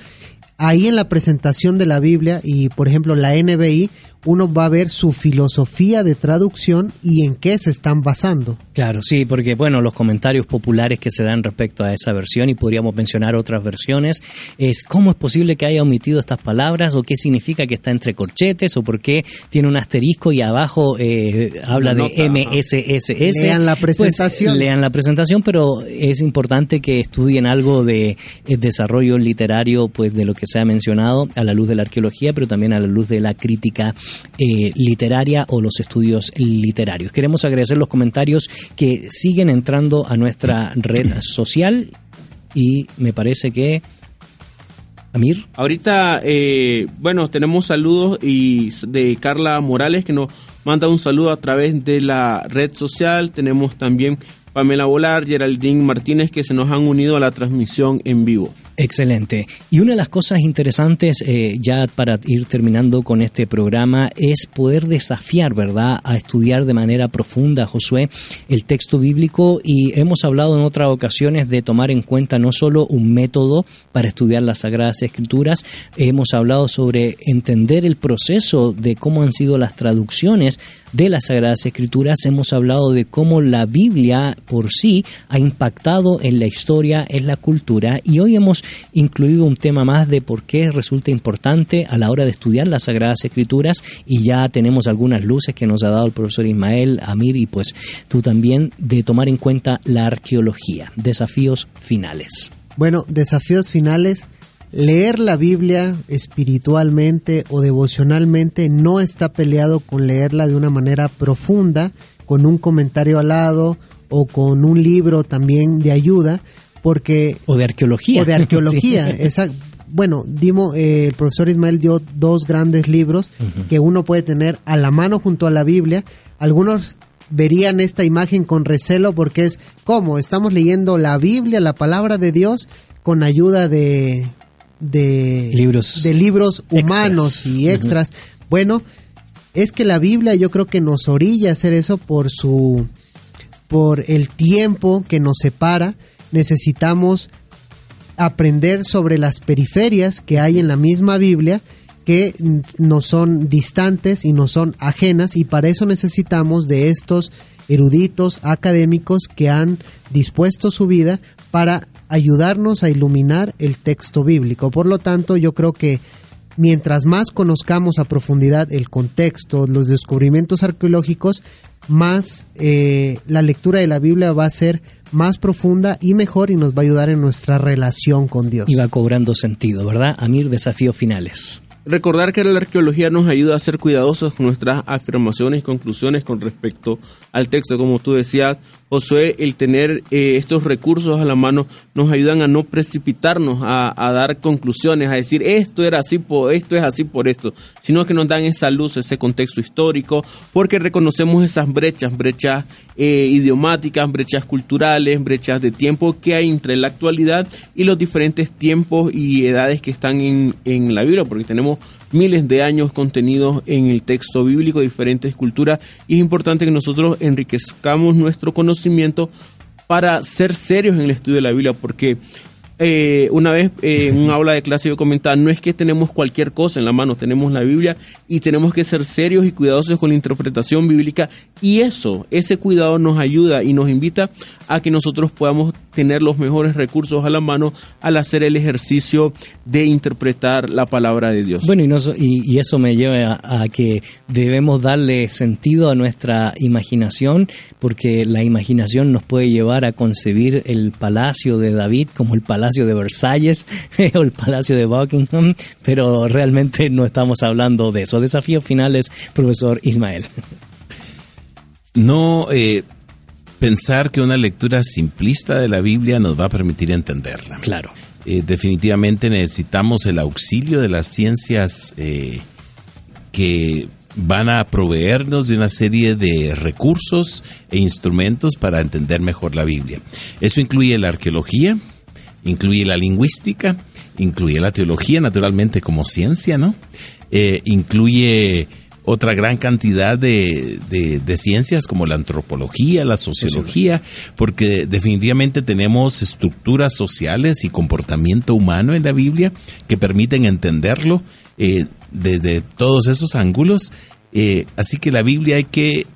ahí en la presentación de la Biblia y por ejemplo la NBI, uno va a ver su filosofía de traducción y en qué se están basando. Claro, sí, porque bueno, los comentarios populares que se dan respecto a esa versión y podríamos mencionar otras versiones es cómo es posible que haya omitido estas palabras o qué significa que está entre corchetes o por qué tiene un asterisco y abajo eh, habla de MSSS. Lean la presentación. Pues, lean la presentación, pero es importante que estudien algo de el desarrollo literario pues de lo que se ha mencionado a la luz de la arqueología, pero también a la luz de la crítica eh, literaria o los estudios literarios. Queremos agradecer los comentarios que siguen entrando a nuestra red social y me parece que Amir. Ahorita, eh, bueno, tenemos saludos y de Carla Morales que nos manda un saludo a través de la red social. Tenemos también Pamela Volar, Geraldine Martínez que se nos han unido a la transmisión en vivo. Excelente. Y una de las cosas interesantes, eh, ya para ir terminando con este programa, es poder desafiar, ¿verdad?, a estudiar de manera profunda, Josué, el texto bíblico. Y hemos hablado en otras ocasiones de tomar en cuenta no solo un método para estudiar las Sagradas Escrituras, hemos hablado sobre entender el proceso de cómo han sido las traducciones de las Sagradas Escrituras, hemos hablado de cómo la Biblia por sí ha impactado en la historia, en la cultura, y hoy hemos incluido un tema más de por qué resulta importante a la hora de estudiar las Sagradas Escrituras, y ya tenemos algunas luces que nos ha dado el profesor Ismael, Amir, y pues tú también, de tomar en cuenta la arqueología. Desafíos finales. Bueno, desafíos finales leer la Biblia espiritualmente o devocionalmente no está peleado con leerla de una manera profunda, con un comentario al lado o con un libro también de ayuda, porque... O de arqueología. O de arqueología, sí. esa, bueno, Dimo, eh, el profesor Ismael dio dos grandes libros uh -huh. que uno puede tener a la mano junto a la Biblia. Algunos verían esta imagen con recelo porque es como estamos leyendo la Biblia, la palabra de Dios, con ayuda de de libros, de libros humanos extras. y extras. Uh -huh. Bueno, es que la Biblia yo creo que nos orilla a hacer eso por su por el tiempo que nos separa. Necesitamos aprender sobre las periferias que hay en la misma Biblia que no son distantes y no son ajenas y para eso necesitamos de estos eruditos académicos que han dispuesto su vida para ayudarnos a iluminar el texto bíblico. Por lo tanto, yo creo que mientras más conozcamos a profundidad el contexto, los descubrimientos arqueológicos, más eh, la lectura de la Biblia va a ser más profunda y mejor y nos va a ayudar en nuestra relación con Dios. Y va cobrando sentido, ¿verdad? Amir, desafíos finales. Recordar que la arqueología nos ayuda a ser cuidadosos con nuestras afirmaciones y conclusiones con respecto al texto. Como tú decías, Josué, el tener eh, estos recursos a la mano nos ayudan a no precipitarnos a, dar conclusiones, a decir esto era así, por, esto es así por esto, sino que nos dan esa luz, ese contexto histórico, porque reconocemos esas brechas, brechas eh, idiomáticas, brechas culturales, brechas de tiempo que hay entre la actualidad y los diferentes tiempos y edades que están en, en la Biblia, porque tenemos miles de años contenidos en el texto bíblico, diferentes culturas, y es importante que nosotros enriquezcamos nuestro conocimiento para ser serios en el estudio de la Biblia, porque eh, una vez eh, en un aula de clase yo comentaba, no es que tenemos cualquier cosa en la mano, tenemos la Biblia y tenemos que ser serios y cuidadosos con la interpretación bíblica y eso, ese cuidado nos ayuda y nos invita a que nosotros podamos tener los mejores recursos a la mano al hacer el ejercicio de interpretar la palabra de Dios. Bueno, y, eso me lleva a, que debemos darle sentido a nuestra imaginación, porque la imaginación nos puede llevar a concebir el palacio de David como el palacio de Versalles o el palacio de Buckingham, pero realmente no estamos hablando de eso. Desafíos finales, profesor Ismael. No, eh, pensar que una lectura simplista de la Biblia nos va a permitir entenderla. Claro. Eh, definitivamente necesitamos el auxilio de las ciencias eh, que van a proveernos de una serie de recursos e instrumentos para entender mejor la Biblia. Eso incluye la arqueología, incluye la lingüística, incluye la teología, naturalmente como ciencia, ¿no? Eh, incluye otra gran cantidad de, de, ciencias como la antropología, la sociología, porque definitivamente tenemos estructuras sociales y comportamiento humano en la Biblia que permiten entenderlo eh, desde todos esos ángulos. Eh, así que la Biblia hay que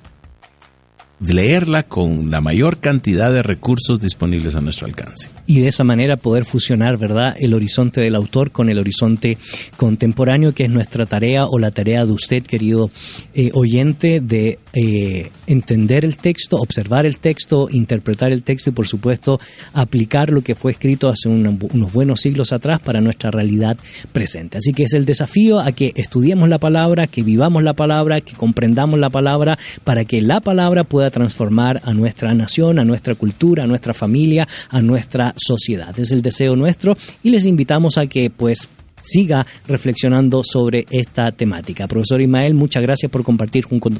leerla con la mayor cantidad de recursos disponibles a nuestro alcance. Y de esa manera poder fusionar, ¿verdad?, el horizonte del autor con el horizonte contemporáneo, que es nuestra tarea o la tarea de usted, querido eh, oyente, de eh, entender el texto, observar el texto, interpretar el texto y, por supuesto, aplicar lo que fue escrito hace unos buenos siglos atrás para nuestra realidad presente. Así que es el desafío a que estudiemos la palabra, que vivamos la palabra, que comprendamos la palabra, para que la palabra pueda transformar a nuestra nación, a nuestra cultura, a nuestra familia, a nuestra sociedad. Es el deseo nuestro y les invitamos a que pues siga reflexionando sobre esta temática. Profesor Ismael, muchas gracias por compartir junto,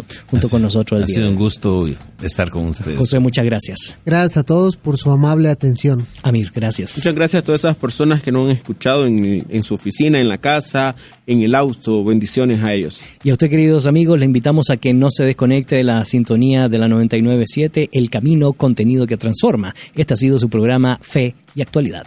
con nosotros. El ha sido un gusto estar con ustedes. José, muchas gracias. Gracias a todos por su amable atención. Amir, gracias. Muchas gracias a todas esas personas que nos han escuchado en, en su oficina, en la casa, en el auto. Bendiciones a ellos. Y a usted, queridos amigos, le invitamos a que no se desconecte de la sintonía de la 997, El Camino, contenido que transforma. Este ha sido su programa Fe y Actualidad.